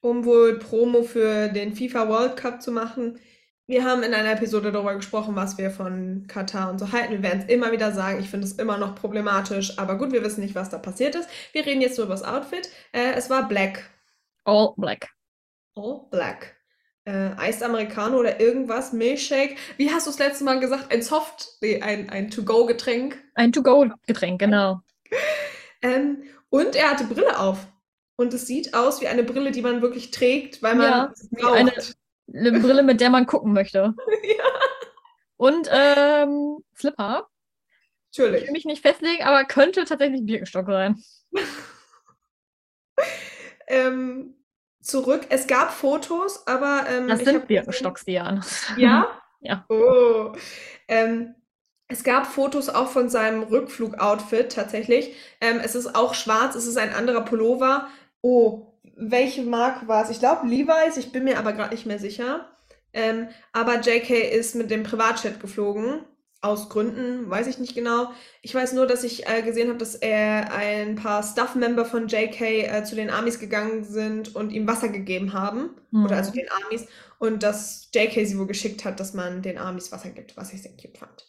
um wohl Promo für den FIFA World Cup zu machen. Wir haben in einer Episode darüber gesprochen, was wir von Katar und so halten. Wir werden es immer wieder sagen. Ich finde es immer noch problematisch. Aber gut, wir wissen nicht, was da passiert ist. Wir reden jetzt nur über das Outfit. Äh, es war black. All black. All black. äh, Eis Americano oder irgendwas, Milchshake. Wie hast du es letztes Mal gesagt? Ein Soft, nee, ein, ein To-Go-Getränk. Ein To-Go-Getränk, genau. Ähm, und er hatte Brille auf. Und es sieht aus wie eine Brille, die man wirklich trägt, weil man Ja, wie eine- braucht. Eine Brille, mit der man gucken möchte. ja, Und ähm, Slipper. Ich natürlich. will mich nicht festlegen, aber könnte tatsächlich Birkenstock sein. Ähm, zurück. Es gab Fotos, aber ähm, Das ich sind Birkenstocks, Diane. Ja? Ja. Oh. Ähm, es gab Fotos auch von seinem Rückflug-Outfit tatsächlich. Ähm, es ist auch schwarz, es ist ein anderer Pullover. Oh, welche Marke war es? Ich glaube Levi's, ich bin mir aber gerade nicht mehr sicher. Ähm, aber JK ist mit dem Privatjet geflogen. Aus Gründen, weiß ich nicht genau. Ich weiß nur, dass ich äh, gesehen habe, dass er ein paar Staff-Member von JK äh, zu den Armys gegangen sind und ihm Wasser gegeben haben. Oder also Mhm. den Armys. Und dass JK sie wohl geschickt hat, dass man den Armys Wasser gibt, was ich sehr cute fand.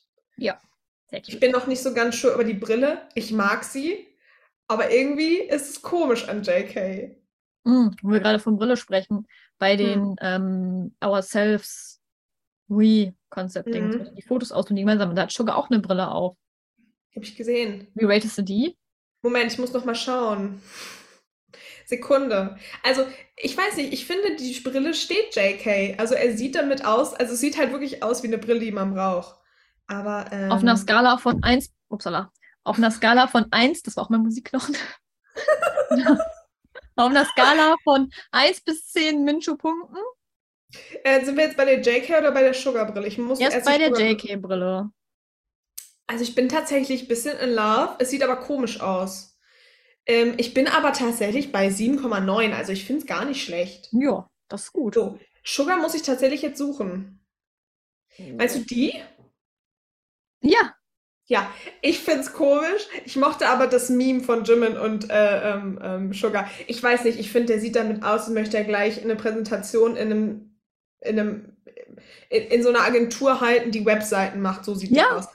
Sehr Ich cute. bin noch nicht so ganz sure über die Brille. Ich mag sie. Aber irgendwie ist es komisch an JK. Mhm, wo wir gerade von Brille sprechen, bei Hm. den ähm, Ourselves We Concept Dings, Mhm. die Fotos aus und die gemeinsam, da hat Sugar auch eine Brille auf. Habe ich gesehen. Wie ratest du die? Moment, ich muss noch mal schauen. Sekunde. Also, ich weiß nicht, ich finde, die Brille steht JK. Also, er sieht damit aus, also, es sieht halt wirklich aus wie eine Brille, die man braucht. Aber, Auf einer ähm, Skala von 1, upsala, auf einer Skala von 1, das war auch mein Musikknochen. auf einer Skala von 1 bis 10 Minchu-Punkten. äh, sind wir jetzt bei der JK oder bei der Sugar-Brille? Ich muss Erst erst bei der JK-Brille. Also ich bin tatsächlich ein bisschen in love. Es sieht aber komisch aus. Ähm, ich bin aber tatsächlich bei 7,9. Also ich finde es gar nicht schlecht. Ja, das ist gut. So, Sugar muss ich tatsächlich jetzt suchen. Meinst du die? Ja, Ja, ich finde es komisch. Ich mochte aber das Meme von Jimin und äh, ähm, ähm, Sugar. Ich weiß nicht, ich finde, der sieht damit aus, als möchte er gleich eine Präsentation in einem, in einem, in, in so einer Agentur halten, die Webseiten macht. So sieht Ja. der aus.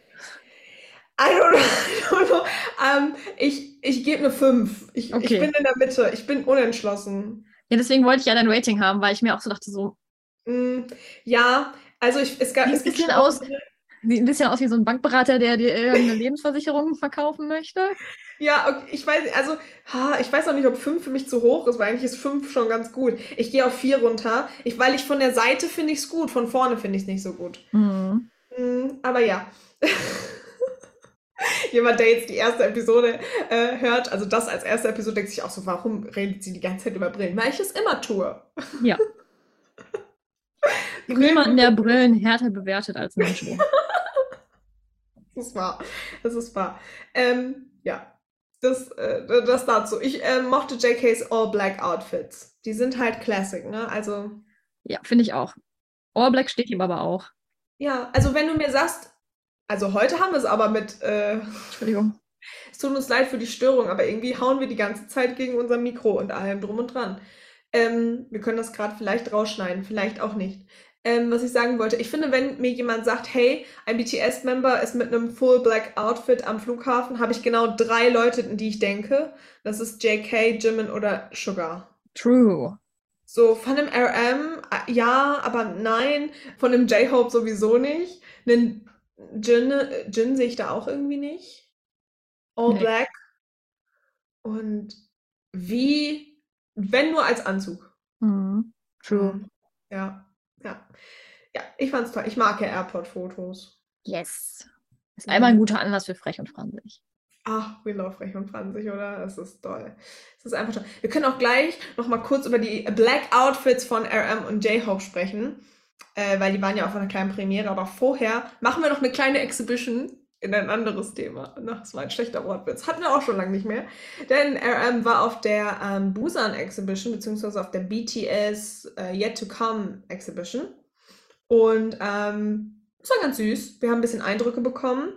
I don't know. I don't know. Ähm, ich ich gebe eine 5. Ich, ich Okay. bin in der Mitte. Ich bin unentschlossen. ja, deswegen wollte ich ja dein Rating haben, weil ich mir auch so dachte, so, Mm, ja, also ich, es gab es bisschen aus- sieht ein bisschen aus wie so ein Bankberater, der dir irgendeine Lebensversicherung verkaufen möchte. Ja, okay, ich weiß, also, ha, ich weiß noch nicht, ob 5 für mich zu hoch ist, weil eigentlich ist 5 schon ganz gut. Ich gehe auf 4 runter, ich, weil ich von der Seite finde ich es gut, von vorne finde ich es nicht so gut. Mhm. Hm, aber ja. Jemand, der jetzt die erste Episode äh, hört, also das als erste Episode, denkt sich auch so, warum redet sie die ganze Zeit über Brillen? Weil ich es immer tue. Ja. Niemanden, der Brillen härter bewertet als Menschen. Das ist wahr. Das ist wahr. Ähm, ja. Das, äh, das dazu. Ich äh, mochte JKs All-Black Outfits. Die sind halt Classic, ne? Also, Ja, finde ich auch. All Black steht ihm aber auch. ja, also wenn du mir sagst, also heute haben wir es aber mit, äh, Entschuldigung. es tut uns leid für die Störung, aber irgendwie hauen wir die ganze Zeit gegen unser Mikro und allem drum und dran. Ähm, wir können das gerade vielleicht rausschneiden, vielleicht auch nicht. Ähm, was ich sagen wollte, ich finde, wenn mir jemand sagt, hey, ein BTS-Member ist mit einem Full Black Outfit am Flughafen, habe ich genau drei Leute, an die ich denke. Das ist JK, Jimin oder Sugar. True. So, von dem RM, äh, ja, aber nein. Von dem J-Hope sowieso nicht. Einen Jin, äh, Jin sehe ich da auch irgendwie nicht. All Nee. Black. Und wie, wenn nur als Anzug. Mhm. True. Mhm. Ja, ja. Ja, ich fand's toll. Ich mag ja Airport-Fotos. Yes. Ist einmal ein guter Anlass für frech und franzig. Ach, we love Frech und Franzig, oder? Es ist toll. Es ist einfach toll. Wir können auch gleich noch mal kurz über die Black Outfits von RM und J-Hope sprechen, äh, weil die waren ja auf einer kleinen Premiere. Aber vorher machen wir noch eine kleine Exhibition in ein anderes Thema. Na, das war ein schlechter Wortwitz. Hatten wir auch schon lange nicht mehr. Denn RM war auf der ähm, Busan Exhibition, beziehungsweise auf der BTS äh, Yet to Come Exhibition. Und ähm, es war ganz süß. Wir haben ein bisschen Eindrücke bekommen.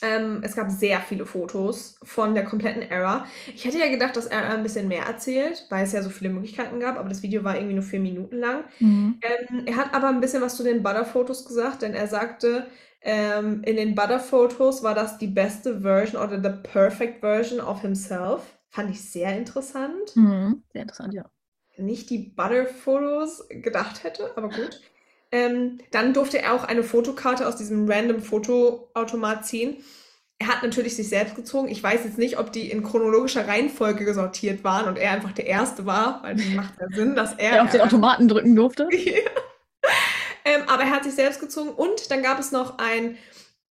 Ähm, es gab sehr viele Fotos von der kompletten Era. Ich hätte ja gedacht, dass er ein bisschen mehr erzählt, weil es ja so viele Möglichkeiten gab, aber das Video war irgendwie nur vier Minuten lang. Mhm. Ähm, er hat aber ein bisschen was zu den Butter-Fotos gesagt, denn er sagte, ähm, in den Butter-Fotos war das die beste Version oder the perfect version of himself. Fand ich sehr interessant. Mhm. Sehr interessant, ja. nicht die Butter-Fotos gedacht hätte, aber gut. Ähm, dann durfte er auch eine Fotokarte aus diesem random Fotoautomat ziehen. Er hat natürlich sich selbst gezogen. Ich weiß jetzt nicht, ob die in chronologischer Reihenfolge gesortiert waren und er einfach der Erste war, weil das macht ja Sinn, dass er. Der auf den Automaten drücken durfte. ähm, aber er hat sich selbst gezogen und dann gab es noch ein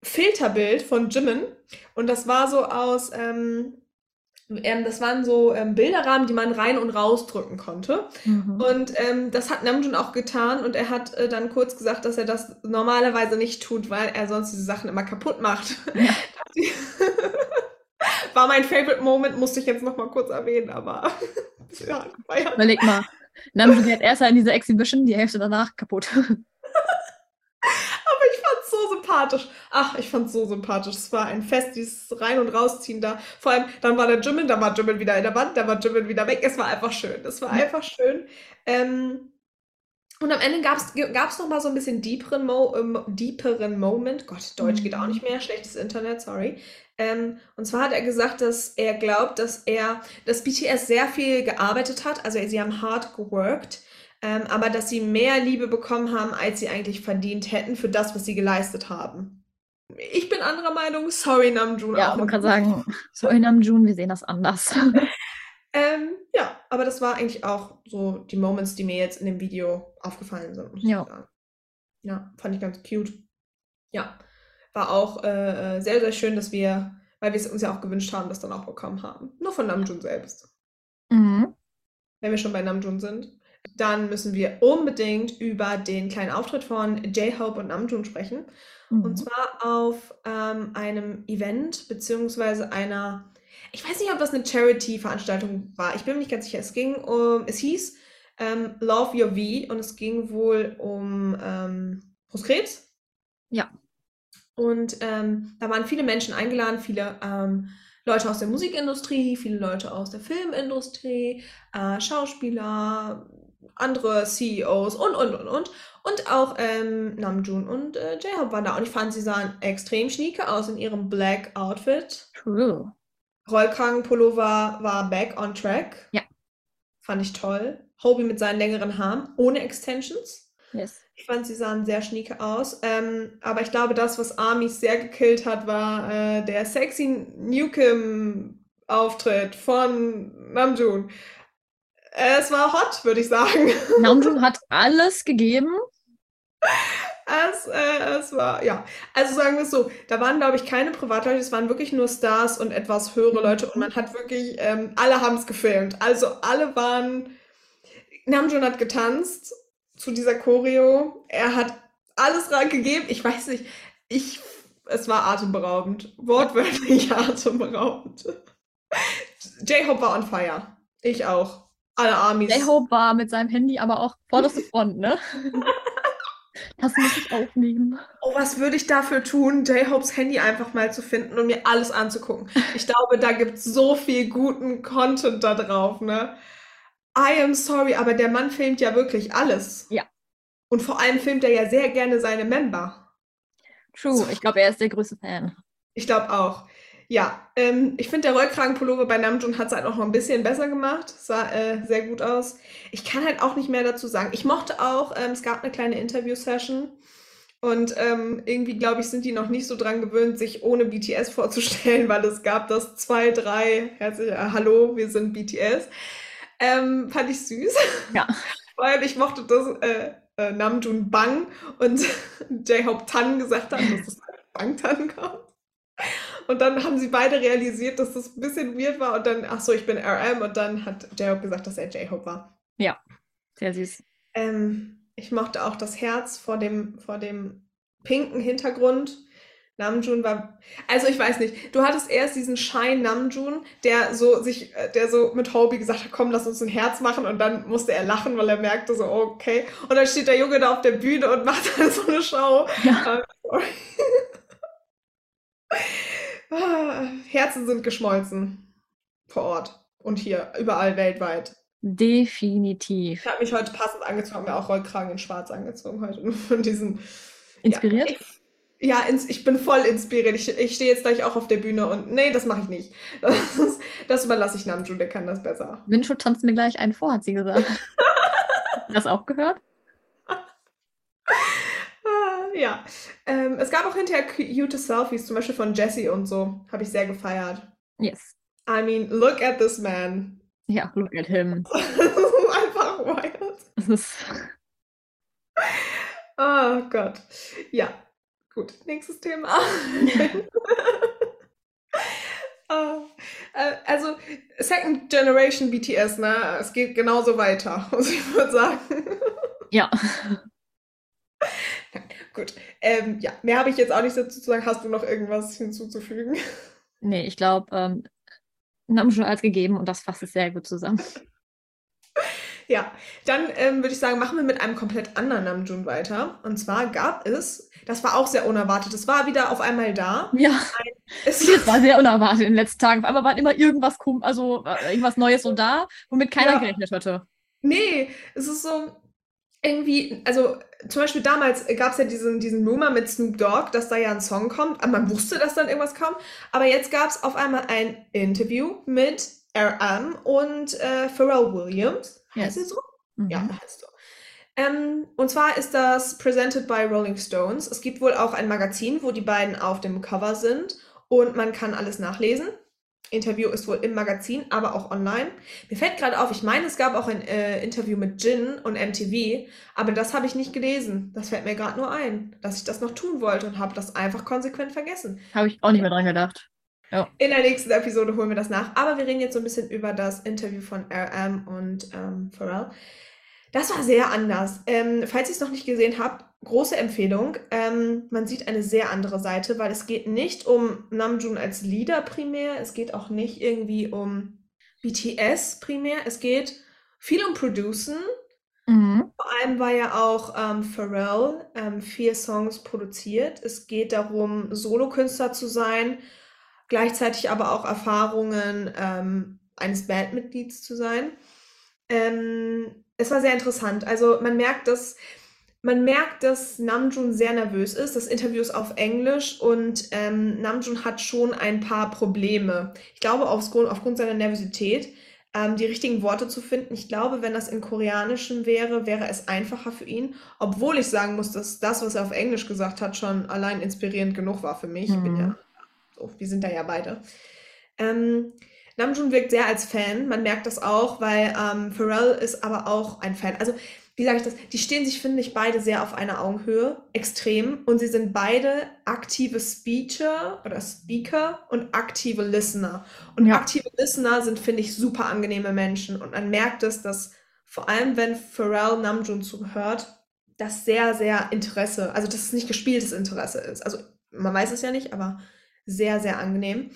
Filterbild von Jimin und das war so aus, ähm, ähm, das waren so ähm, Bilderrahmen, die man rein und rausdrücken konnte. Mhm. Und ähm, das hat Namjoon auch getan und er hat äh, dann kurz gesagt, dass er das normalerweise nicht tut, weil er sonst diese Sachen immer kaputt macht. Ja. War mein Favorite Moment, musste ich jetzt noch mal kurz erwähnen, aber ja, Überleg mal. Namjoon geht erst in diese Exhibition, die Hälfte danach kaputt. Aber ich fand's so sympathisch. Ach, ich fand's so sympathisch. Es war ein Fest, dieses Rein- und Rausziehen da. Vor allem, dann war der Jimin, dann war Jimin wieder in der Wand, dann war Jimin wieder weg. Es war einfach schön. Es war einfach schön. Ähm, und am Ende gab's gab's noch mal so ein bisschen deeperen, Mo ähm, deeperen Moment. Gott, Deutsch geht auch nicht mehr. Schlechtes Internet, sorry. Ähm, und zwar hat er gesagt, dass er glaubt, dass er, dass BTS sehr viel gearbeitet hat. Also sie haben hart geworkt. Ähm, aber dass sie mehr Liebe bekommen haben, als sie eigentlich verdient hätten für das, was sie geleistet haben. Ich bin anderer Meinung. Sorry, Namjoon. Ja, auch man kann sagen, sorry Namjoon, wir sehen das anders. Ähm, ja, aber das war eigentlich auch so die Moments, die mir jetzt in dem Video aufgefallen sind, Ja. Ja, fand ich ganz cute. Ja, war auch äh, äh, sehr, sehr schön, dass wir, weil wir es uns ja auch gewünscht haben, das dann auch bekommen haben. Nur von Namjoon selbst. Mhm. wenn wir schon bei Namjoon sind, dann müssen wir unbedingt über den kleinen Auftritt von J-Hope und Namjoon sprechen. Und Mhm. zwar auf ähm, einem Event, beziehungsweise einer, ich weiß nicht, ob das eine Charity-Veranstaltung war. Ich bin mir nicht ganz sicher. Es ging um, es hieß ähm, Love Your V und es ging wohl um ähm, Brustkrebs. Ja. Und ähm, da waren viele Menschen eingeladen, viele ähm, Leute aus der Musikindustrie, viele Leute aus der Filmindustrie, äh, Schauspieler, andere CEOs und, und, und, und. Und auch ähm, Namjoon und äh, J-Hope waren da. Und ich fand, sie sahen extrem schnieke aus in ihrem Black Outfit. True. Rollkragenpullover war back on track. Ja. Fand ich toll. Hobie mit seinen längeren Haaren, ohne Extensions. Yes. Ich fand, sie sahen sehr schnieke aus. Ähm, aber ich glaube, das, was Armies sehr gekillt hat, war äh, der sexy Newcomb-Auftritt von Namjoon. Äh, es war hot, würde ich sagen. Namjoon hat alles gegeben. Es, äh, es war, ja. Also sagen wir es so, da waren, glaube ich, keine Privatleute, es waren wirklich nur Stars und etwas höhere Leute und man hat wirklich, ähm, alle haben es gefilmt. Also alle waren, Namjoon hat getanzt zu dieser Choreo. Er hat alles reingegeben. Ich weiß nicht, ich, es war atemberaubend. Wortwörtlich atemberaubend. J-Hope war on fire. Ich auch. Alle Armies. J-Hope war mit seinem Handy aber auch vorderste Front, ne? Das muss ich aufnehmen. Oh, was würde ich dafür tun, J-Hopes Handy einfach mal zu finden und mir alles anzugucken? Ich glaube, da gibt es so viel guten Content da drauf, ne? I am sorry, aber der Mann filmt ja wirklich alles. Ja. Und vor allem filmt er ja sehr gerne seine Member. True. Ich glaube, er ist der größte Fan. Ich glaube auch. Ja, ähm, ich finde, der Rollkragenpullover bei Namjoon hat es halt auch noch ein bisschen besser gemacht. Sah äh, sehr gut aus. Ich kann halt auch nicht mehr dazu sagen. Ich mochte auch, ähm, es gab eine kleine Interview-Session und ähm, irgendwie, glaube ich, sind die noch nicht so dran gewöhnt, sich ohne BTS vorzustellen, weil es gab das zwei, drei, herzlich, äh, hallo, wir sind BTS. Ähm, fand ich süß. Ja. Vor allem, ich mochte, dass äh, äh, Namjoon Bang und J-Hope Tan gesagt haben, dass das halt Bang Tan kommt. Und dann haben sie beide realisiert, dass das ein bisschen weird war und dann, ach so, ich bin RM und dann hat J-Hope gesagt, dass er J-Hope war. Sehr süß. Ähm, ich mochte auch das Herz vor dem, vor dem pinken Hintergrund. Namjoon war, also ich weiß nicht, du hattest erst diesen Schein Namjoon, der so sich, äh, der so mit Hobie gesagt hat, komm, lass uns ein Herz machen und dann musste er lachen, weil er merkte so, okay. Und dann steht der Junge da auf der Bühne und macht dann so eine Show. Ja. Äh, sorry. Ah, Herzen sind geschmolzen. Vor Ort. Und hier, überall weltweit. Definitiv. Ich habe mich heute passend angezogen, habe mir auch Rollkragen in schwarz angezogen heute. Nur von diesen. Inspiriert? Ja, ich, Ja, ins, ich bin voll inspiriert. Ich, ich stehe jetzt gleich auch auf der Bühne und nee, das mache ich nicht. Das, ist, das überlasse ich Namjoon, der kann das besser. Mincho tanzt mir gleich einen vor, hat sie gesagt. Hast du das auch gehört? Ja. Ähm, es gab auch hinterher cute Selfies, zum Beispiel von Jessie und so. Habe ich sehr gefeiert. Yes. I mean, look at this man. Ja, look at him. Einfach wild. Das ist, Oh Gott. Ja, gut. Nächstes Thema. Äh, also, Second Generation BTS, ne? Es geht genauso weiter, muss ich mal sagen. ja. Gut. Ähm, ja, mehr habe ich jetzt auch nicht dazu zu sagen. Hast du noch irgendwas hinzuzufügen? Nee, ich glaube, ähm, Namjoon als gegeben und das fasst es sehr gut zusammen. Ja, dann ähm, würde ich sagen, machen wir mit einem komplett anderen Namjoon weiter. Und zwar gab es, das war auch sehr unerwartet, es war wieder auf einmal da. Ja, Es das war sehr unerwartet in den letzten Tagen. Auf einmal war immer irgendwas, also äh, irgendwas Neues so da, womit keiner Ja. gerechnet hatte. Nee, es ist so irgendwie, also zum Beispiel damals gab es ja diesen, diesen Rumor mit Snoop Dogg, dass da ja ein Song kommt. Man wusste, dass dann irgendwas kommt. Aber jetzt gab es auf einmal ein Interview mit RM und äh, Pharrell Williams. Heißt Yes. er so? Mhm. Ja, heißt so. Ähm, und zwar ist das presented by Rolling Stones. Es gibt wohl auch ein Magazin, wo die beiden auf dem Cover sind und man kann alles nachlesen. Interview ist wohl im Magazin, aber auch online. Mir fällt gerade auf, ich meine, es gab auch ein äh, Interview mit Jin und MTV, aber das habe ich nicht gelesen. Das fällt mir gerade nur ein, dass ich das noch tun wollte und habe das einfach konsequent vergessen. Habe ich auch nicht mehr dran gedacht. In der nächsten Episode holen wir das nach. Aber wir reden jetzt so ein bisschen über das Interview von RM und ähm, Pharrell. Das war sehr anders. Ähm, falls ihr es noch nicht gesehen habt, große Empfehlung. Ähm, man sieht eine sehr andere Seite, weil es geht nicht um Namjoon als Leader primär. Es geht auch nicht irgendwie um BTS primär. Es geht viel um Producen. Mhm. Vor allem war ja auch ähm, Pharrell ähm, vier Songs produziert. Es geht darum, Solokünstler zu sein, gleichzeitig aber auch Erfahrungen ähm, eines Bandmitglieds zu sein. Ähm, es war sehr interessant. Also man merkt, dass man merkt, dass Namjoon sehr nervös ist. Das Interview ist auf Englisch und ähm, Namjoon hat schon ein paar Probleme. Ich glaube, aufgrund, aufgrund seiner Nervosität ähm, die richtigen Worte zu finden. Ich glaube, wenn das in Koreanischem wäre, wäre es einfacher für ihn. Obwohl ich sagen muss, dass das, was er auf Englisch gesagt hat, schon allein inspirierend genug war für mich. Ich bin Mhm. ja, so, wir sind da ja beide. Ähm, Namjoon wirkt sehr als Fan, man merkt das auch, weil ähm, Pharrell ist aber auch ein Fan. Also, wie sage ich das? Die stehen sich, finde ich, beide sehr auf einer Augenhöhe, extrem. Und sie sind beide aktive Speaker oder Speaker und aktive Listener. Und Ja. aktive Listener sind, finde ich, super angenehme Menschen. Und man merkt es, dass vor allem, wenn Pharrell Namjoon zuhört, das sehr, sehr Interesse, also dass es nicht gespieltes Interesse ist. Also man weiß es ja nicht, aber sehr, sehr angenehm.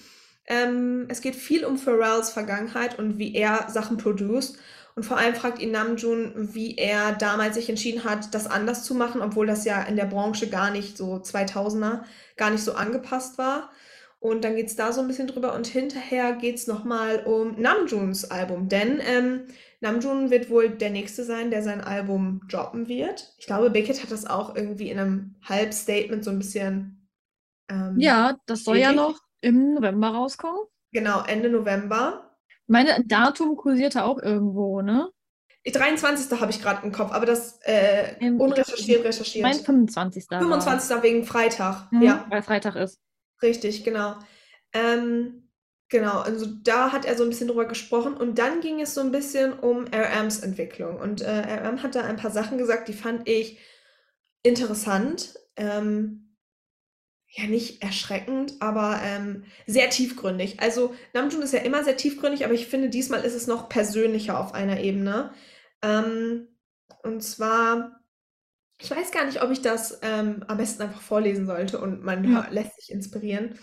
Ähm, es geht viel um Pharrells Vergangenheit und wie er Sachen produziert. Und vor allem fragt ihn Namjoon, wie er damals sich entschieden hat, das anders zu machen, obwohl das ja in der Branche gar nicht so 2000er, gar nicht so angepasst war. Und dann geht es da so ein bisschen drüber und hinterher geht es nochmal um Namjoons Album, denn ähm, Namjoon wird wohl der Nächste sein, der sein Album droppen wird. Ich glaube, Beckett hat das auch irgendwie in einem Halbstatement so ein bisschen. Ähm, Ja, das soll ja noch im November rauskommen. Genau, Ende November. Meine Datum kursierte auch irgendwo, ne? 23. habe ich gerade im Kopf, aber das äh, Ähm, unrecherchiert, recherchiert. mein 25. war. 25. wegen Freitag. Mhm, Ja, Weil Freitag ist. richtig, genau. Ähm, genau, also da hat er so ein bisschen drüber gesprochen und dann ging es so ein bisschen um RMs Entwicklung. Und äh, RM hat da ein paar Sachen gesagt, die fand ich interessant. Ähm, ja, nicht erschreckend, aber ähm, sehr tiefgründig. Also Namjoon ist ja immer sehr tiefgründig, aber ich finde, diesmal ist es noch persönlicher auf einer Ebene. Ähm, und zwar, ich weiß gar nicht, ob ich das ähm, am besten einfach vorlesen sollte und man Ja. lässt sich inspirieren.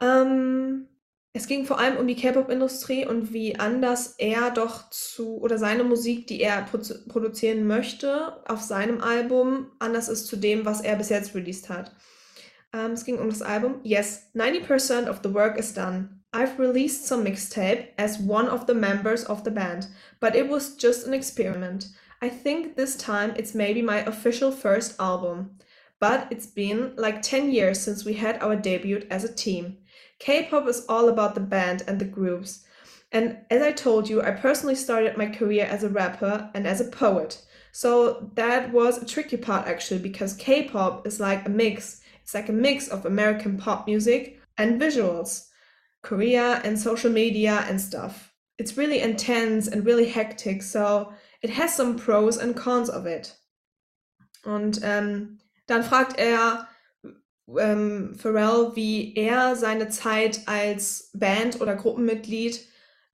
Ähm, es ging vor allem um die K-Pop-Industrie und wie anders er doch zu, oder seine Musik, die er produ- produzieren möchte, auf seinem Album anders ist zu dem, was er bis jetzt released hat. Ähm, es ging um das Album. Yes, 90% of the work is done. I've released some mixtape as one of the members of the band, but it was just an experiment. I think this time it's maybe my official first album. but it's been like 10 years since we had our debut as a team. K-pop is all about the band and the grooves. And as I told you, I personally started my career as a rapper and as a poet. So that was a tricky part actually because K-pop is like a mix. It's like a mix of American pop music and visuals, Korea and social media and stuff. It's really intense and really hectic, so it has some pros and cons of it. Und ähm, dann fragt er ähm, Pharrell, wie er seine Zeit als Band- oder Gruppenmitglied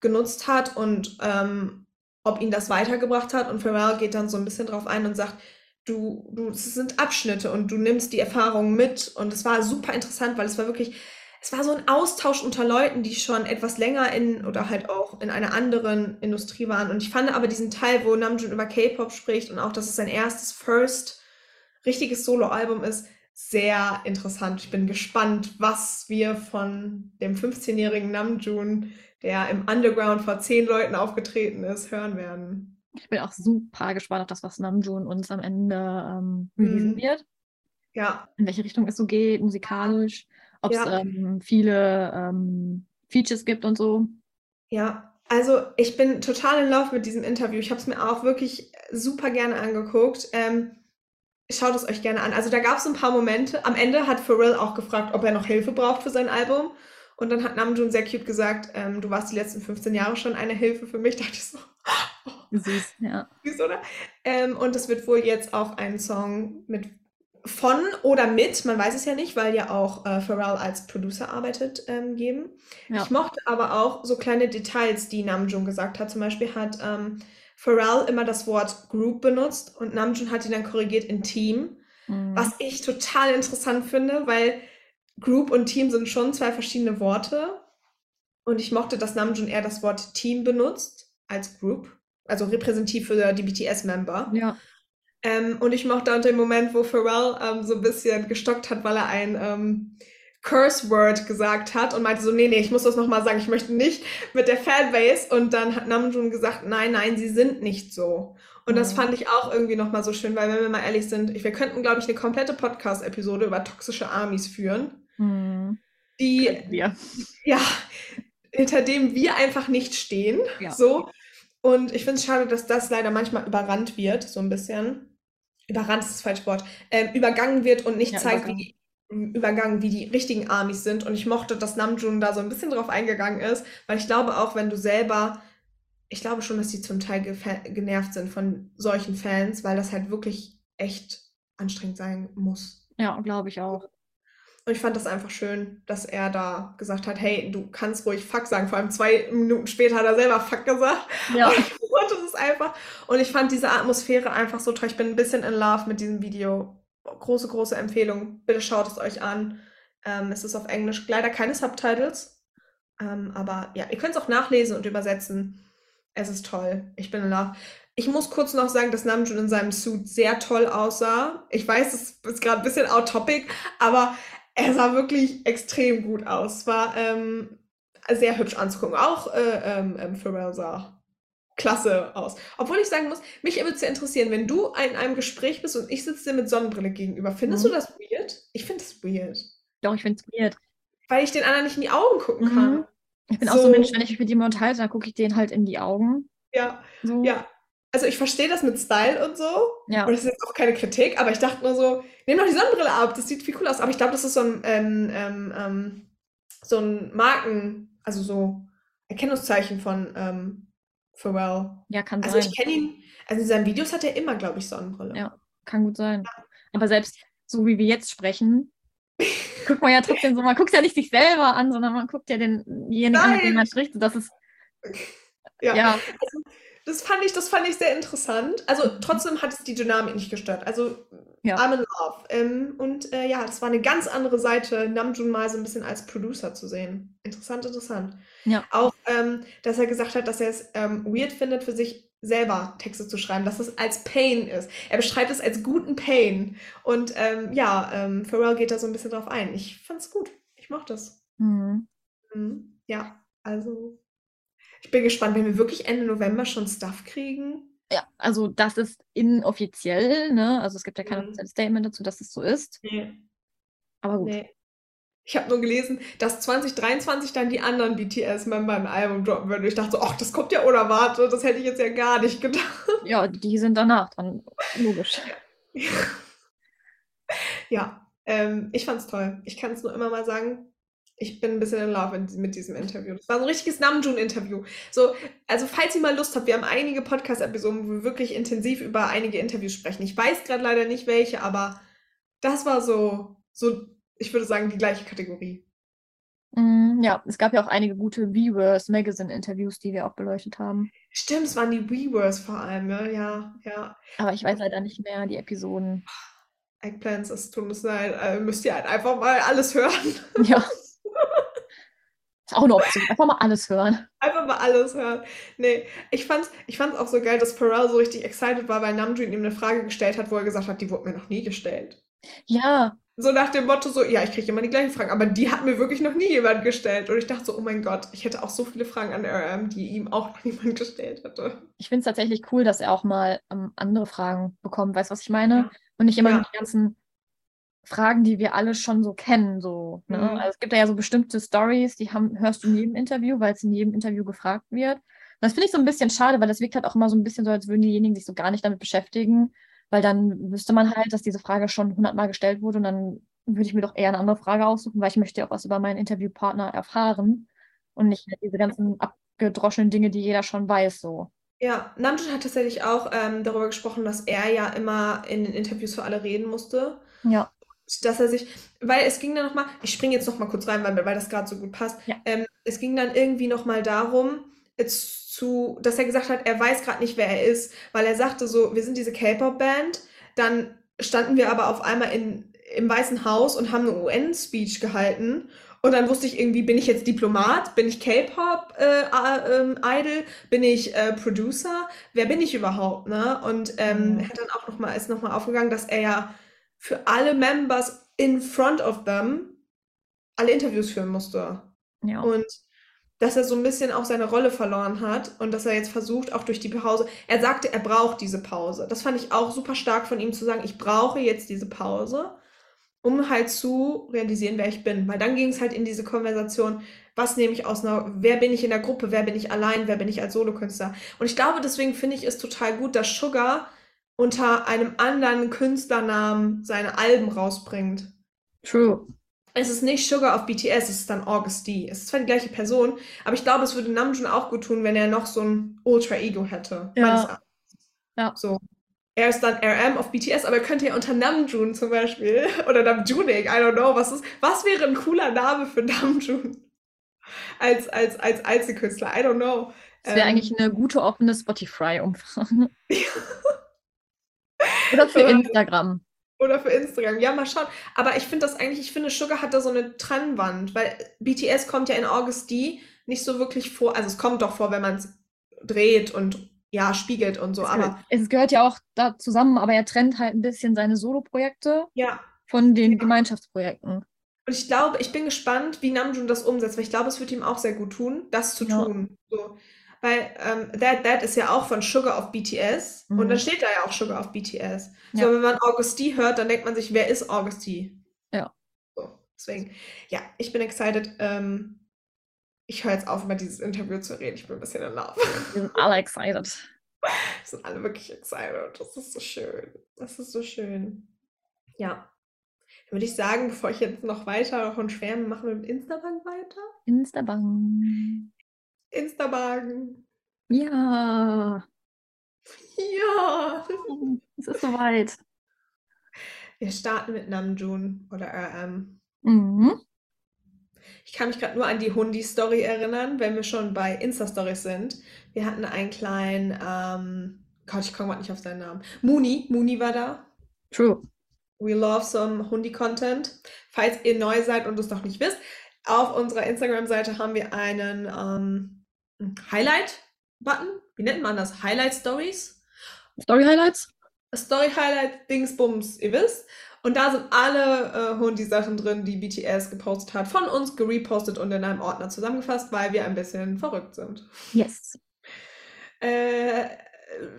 genutzt hat und ähm, ob ihn das weitergebracht hat. Und Pharrell geht dann so ein bisschen drauf ein und sagt, du, du, es sind Abschnitte und du nimmst die Erfahrungen mit. Und es war super interessant, weil es war wirklich, es war so ein Austausch unter Leuten, die schon etwas länger in oder halt auch in einer anderen Industrie waren. Und ich fand aber diesen Teil, wo Namjoon über K-Pop spricht und auch, dass es sein erstes First richtiges Soloalbum ist, sehr interessant. Ich bin gespannt, was wir von dem 15-jährigen Namjoon, der im Underground vor zehn Leuten aufgetreten ist, hören werden. Ich bin auch super gespannt auf das, was Namjoon uns am Ende ähm, releasen Mhm. wird. Ja, In welche Richtung es so geht, musikalisch, ob es Ja. ähm, viele ähm, Features gibt und so. ja. Also ich bin total in Love mit diesem Interview. Ich habe es mir auch wirklich super gerne angeguckt. Ähm, schaut es euch gerne an. Also da gab es ein paar Momente. Am Ende hat Pharrell auch gefragt, ob er noch Hilfe braucht für sein Album. Und dann hat Namjoon sehr cute gesagt, ähm, du warst die letzten 15 Jahre schon eine Hilfe für mich. Da dachte ich so, Süß, ja. süß, oder? Ähm, und es wird wohl jetzt auch einen Song mit von oder mit, man weiß es ja nicht, weil ja auch äh, Pharrell als Producer arbeitet, ähm, geben. Ja. Ich mochte aber auch so kleine Details, die Namjoon gesagt hat. Zum Beispiel hat ähm, Pharrell immer das Wort Group benutzt und Namjoon hat ihn dann korrigiert in Team, Mhm. was ich total interessant finde, weil Group und Team sind schon zwei verschiedene Worte. Und ich mochte, dass Namjoon eher das Wort Team benutzt als Group, also repräsentativ für die BTS-Member. Ja, Ähm, und ich mochte auch den Moment, wo Pharrell ähm, so ein bisschen gestockt hat, weil er ein ähm, Curse-Word gesagt hat und meinte so, nee, nee, ich muss das nochmal sagen, ich möchte nicht mit der Fanbase. Und dann hat Namjoon gesagt, nein, nein, sie sind nicht so. Und das Mhm. fand ich auch irgendwie nochmal so schön, weil wenn wir mal ehrlich sind, wir könnten, glaube ich, eine komplette Podcast-Episode über toxische Armies führen, Mhm. die wir. ja, hinter dem wir einfach nicht stehen. Ja. So. Und ich finde es schade, dass das leider manchmal überrannt wird, so ein bisschen. Überrannt ist das falsche Wort. Ähm, übergangen wird und nicht Ja, zeigt, übergangen. wie die, übergangen, wie die richtigen Armies sind. Und ich mochte, dass Namjoon da so ein bisschen drauf eingegangen ist, weil ich glaube auch, wenn du selber, ich glaube schon, dass die zum Teil genervt sind von solchen Fans, weil das halt wirklich echt anstrengend sein muss. Ja, glaube ich auch. Und ich fand das einfach schön, dass er da gesagt hat, hey, du kannst ruhig Fuck sagen. Vor allem zwei Minuten später hat er selber Fuck gesagt. Ja. Und ich wollte es einfach. Und ich fand diese Atmosphäre einfach so toll. Ich bin ein bisschen in love mit diesem Video. Große, große Empfehlung. Bitte schaut es euch an. Ähm, es ist auf Englisch. Leider keine Subtitles. Ähm, aber ja, ihr könnt es auch nachlesen und übersetzen. Es ist toll. Ich bin in love. Ich muss kurz noch sagen, dass Namjoon in seinem Suit sehr toll aussah. Ich weiß, es ist gerade ein bisschen out topic, aber er sah wirklich extrem gut aus. Es war ähm, sehr hübsch anzugucken. Auch äh, ähm, ähm, Pharrell sah klasse aus. Obwohl ich sagen muss, mich würde es ja interessieren, wenn du in einem Gespräch bist und ich sitze dir mit Sonnenbrille gegenüber, findest Mhm. du das weird? Ich finde es weird. Doch, ich finde es weird. Weil ich den anderen nicht in die Augen gucken kann. Mhm. Ich bin auch so So. ein Mensch, wenn ich mit jemandem unterhalte, dann gucke ich den halt in die Augen. Ja, So. ja. Also ich verstehe das mit Style und so. Ja. Und das ist jetzt auch keine Kritik, aber ich dachte nur so, nimm doch die Sonnenbrille ab, das sieht viel cool aus. Aber ich glaube, das ist so ein, ähm, ähm, ähm, so ein Marken, also so Erkennungszeichen von ähm, Pharrell. Ja, kann Also sein. ich kenne ihn, also in seinen Videos hat er immer, glaube ich, Sonnenbrille. Ja. Kann gut sein. Aber selbst so wie wir jetzt sprechen, guckt man ja trotzdem so, man guckt ja nicht sich selber an, sondern man guckt ja denjenigen an, Nein. man spricht. Das ist, Ja. ja, Das fand ich, das fand ich sehr interessant. Also trotzdem hat es die Dynamik nicht gestört. Also Ja. I'm in love. Ähm, und äh, ja, das war eine ganz andere Seite, Namjoon mal so ein bisschen als Producer zu sehen. Interessant, interessant. Ja. Auch, ähm, dass er gesagt hat, dass er es ähm, weird findet, für sich selber Texte zu schreiben, dass es als Pain ist. Er beschreibt es als guten Pain. Und ähm, ja, ähm, Pharrell geht da so ein bisschen drauf ein. Ich fand's gut. Ich mochte es. hm. Mhm. Ja, also ich bin gespannt, wenn wir wirklich Ende November schon Stuff kriegen. Ja, also das ist inoffiziell, ne? Also es gibt ja kein Mhm. Statement dazu, dass es so ist. Nee. Aber gut. Nee. Ich habe nur gelesen, dass 2023 dann die anderen BTS-Member ein Album droppen würden. Ich dachte so, ach, das kommt ja unerwartet. Das hätte ich jetzt ja gar nicht gedacht. Ja, die sind danach dann logisch. Ja, ähm, ich fand's toll. Ich kann es nur immer mal sagen. Ich bin ein bisschen in love in, mit diesem Interview. Das war so ein richtiges Namjoon-Interview. So, also falls ihr mal Lust habt, wir haben einige Podcast-Episoden, wo wir wirklich intensiv über einige Interviews sprechen. Ich weiß gerade leider nicht welche, aber das war so, so, ich würde sagen, die gleiche Kategorie. Mm, ja, es gab ja auch einige gute Viewers Magazine-Interviews, die wir auch beleuchtet haben. Stimmt, es waren die Weavers vor allem, ne? Ja, ja. Aber ich weiß leider nicht mehr die Episoden. Eggplants, es tut uns leid. Äh, müsst ihr halt einfach mal alles hören. Ja. Ist auch eine Option. Einfach mal alles hören. Einfach mal alles hören. Nee, ich fand's, ich fand's auch so geil, dass Pharrell so richtig excited war, weil Namjoon ihm eine Frage gestellt hat, wo er gesagt hat, die wurde mir noch nie gestellt. Ja, So nach dem Motto so, ja, ich kriege immer die gleichen Fragen, aber die hat mir wirklich noch nie jemand gestellt. Und ich dachte so, oh mein Gott, ich hätte auch so viele Fragen an RM, die ihm auch noch niemand gestellt hätte. ich finde es tatsächlich cool, dass er auch mal ähm, andere Fragen bekommt. Weißt du, was ich meine? Ja. Und nicht immer Ja. die ganzen Fragen, die wir alle schon so kennen. So, ne? Mhm. Also es gibt ja so bestimmte Stories, die haben, hörst du in jedem Interview, weil es in jedem Interview gefragt wird. Und das finde ich so ein bisschen schade, weil das wirkt halt auch immer so ein bisschen so, als würden diejenigen sich so gar nicht damit beschäftigen. Weil dann wüsste man halt, dass diese Frage schon hundertmal gestellt wurde und dann würde ich mir doch eher eine andere Frage aussuchen, weil ich möchte ja auch was über meinen Interviewpartner erfahren und nicht halt diese ganzen abgedroschenen Dinge, die jeder schon weiß, so. Ja, Namjoon hat tatsächlich auch ähm, darüber gesprochen, dass er ja immer in den Interviews für alle reden musste. Ja. Dass er sich, weil es ging dann nochmal, ich springe jetzt nochmal kurz rein, weil, weil das gerade so gut passt. Ja. Ähm, es ging dann irgendwie nochmal darum, zu, dass er gesagt hat, er weiß gerade nicht, wer er ist, weil er sagte so, wir sind diese K-Pop-Band, dann standen wir aber auf einmal in, im Weißen Haus und haben eine UN-Speech gehalten. Und dann wusste ich irgendwie, bin ich jetzt Diplomat? Bin ich K-Pop-Idol? bin ich äh, Producer? Wer bin ich überhaupt? Ne? Und ähm, Mhm. hat dann auch noch mal, ist nochmal aufgegangen, dass er ja für alle Members in front of them alle Interviews führen musste. Ja. Und dass er so ein bisschen auch seine Rolle verloren hat und dass er jetzt versucht, auch durch die Pause, er sagte, er braucht diese Pause. Das fand ich auch super stark von ihm zu sagen, ich brauche jetzt diese Pause, um halt zu realisieren, wer ich bin. Weil dann ging es halt in diese Konversation, was nehme ich aus einer, wer bin ich in der Gruppe, wer bin ich allein, wer bin ich als Solokünstler. Und ich glaube, deswegen finde ich es total gut, dass Sugar unter einem anderen Künstlernamen seine Alben rausbringt. True. Es ist nicht Sugar auf BTS, es ist dann August D. Es ist zwar die gleiche Person, aber ich glaube, es würde Namjoon auch gut tun, wenn er noch so ein Ultra-Ego hätte. Ja. Ja. So. Er ist dann RM auf BTS, aber er könnte ja unter Namjoon zum Beispiel oder Namjooning, I don't know, was ist, was wäre ein cooler Name für Namjoon? Als, als, als Einzelkünstler, I don't know. Das wäre Ähm, eigentlich eine gute offene Spotify-Umfrage. Oder für Ja. Instagram. Oder für Instagram. Ja, mal schauen. Aber ich finde das eigentlich, ich finde, Sugar hat da so eine Trennwand, weil BTS kommt ja in August D nicht so wirklich vor. Also es kommt doch vor, wenn man es dreht und ja, spiegelt und so. Es Aber gehört, es gehört ja auch da zusammen, aber er trennt halt ein bisschen seine Solo-Projekte ja. von den Gemeinschaftsprojekten. Und ich glaube, ich bin gespannt, wie Namjoon das umsetzt, weil ich glaube, es wird ihm auch sehr gut tun, das zu Ja. tun. So. Weil ähm, That That ist ja auch von Sugar auf BTS und Mhm. dann steht da ja auch Sugar auf BTS. So, Ja. wenn man August D hört, dann denkt man sich, wer ist August D? Ja. So, deswegen, ja, ich bin excited. Ähm, ich höre jetzt auf, über dieses Interview zu reden. Ich bin ein bisschen in Love. Wir sind alle excited. Wir sind alle wirklich excited. Das ist so schön. Das ist so schön. Ja. Dann würde ich sagen, bevor ich jetzt noch weiter davon schwärme, machen wir mit Instabank weiter. Instabank. Instabank. Ja, Ja. es ist soweit. Wir starten mit Namjoon oder RM. Mhm. Ich kann mich gerade nur an die Hundi-Story erinnern, wenn wir schon bei Insta-Stories sind. Wir hatten einen kleinen, ähm, Gott, ich komme gerade nicht auf seinen Namen. Muni, Muni war da. True. We love some Hundi-Content. Falls ihr neu seid und es noch nicht wisst, auf unserer Instagram-Seite haben wir einen ähm, Highlight-Button. Wie nennt man das? Highlight-Stories? Story-Highlights? Story-Highlight, Dingsbums, ihr wisst. Und da sind alle äh, Hundi-Sachen drin, die BTS gepostet hat, von uns gerepostet und in einem Ordner zusammengefasst, weil wir ein bisschen verrückt sind. Yes. Äh,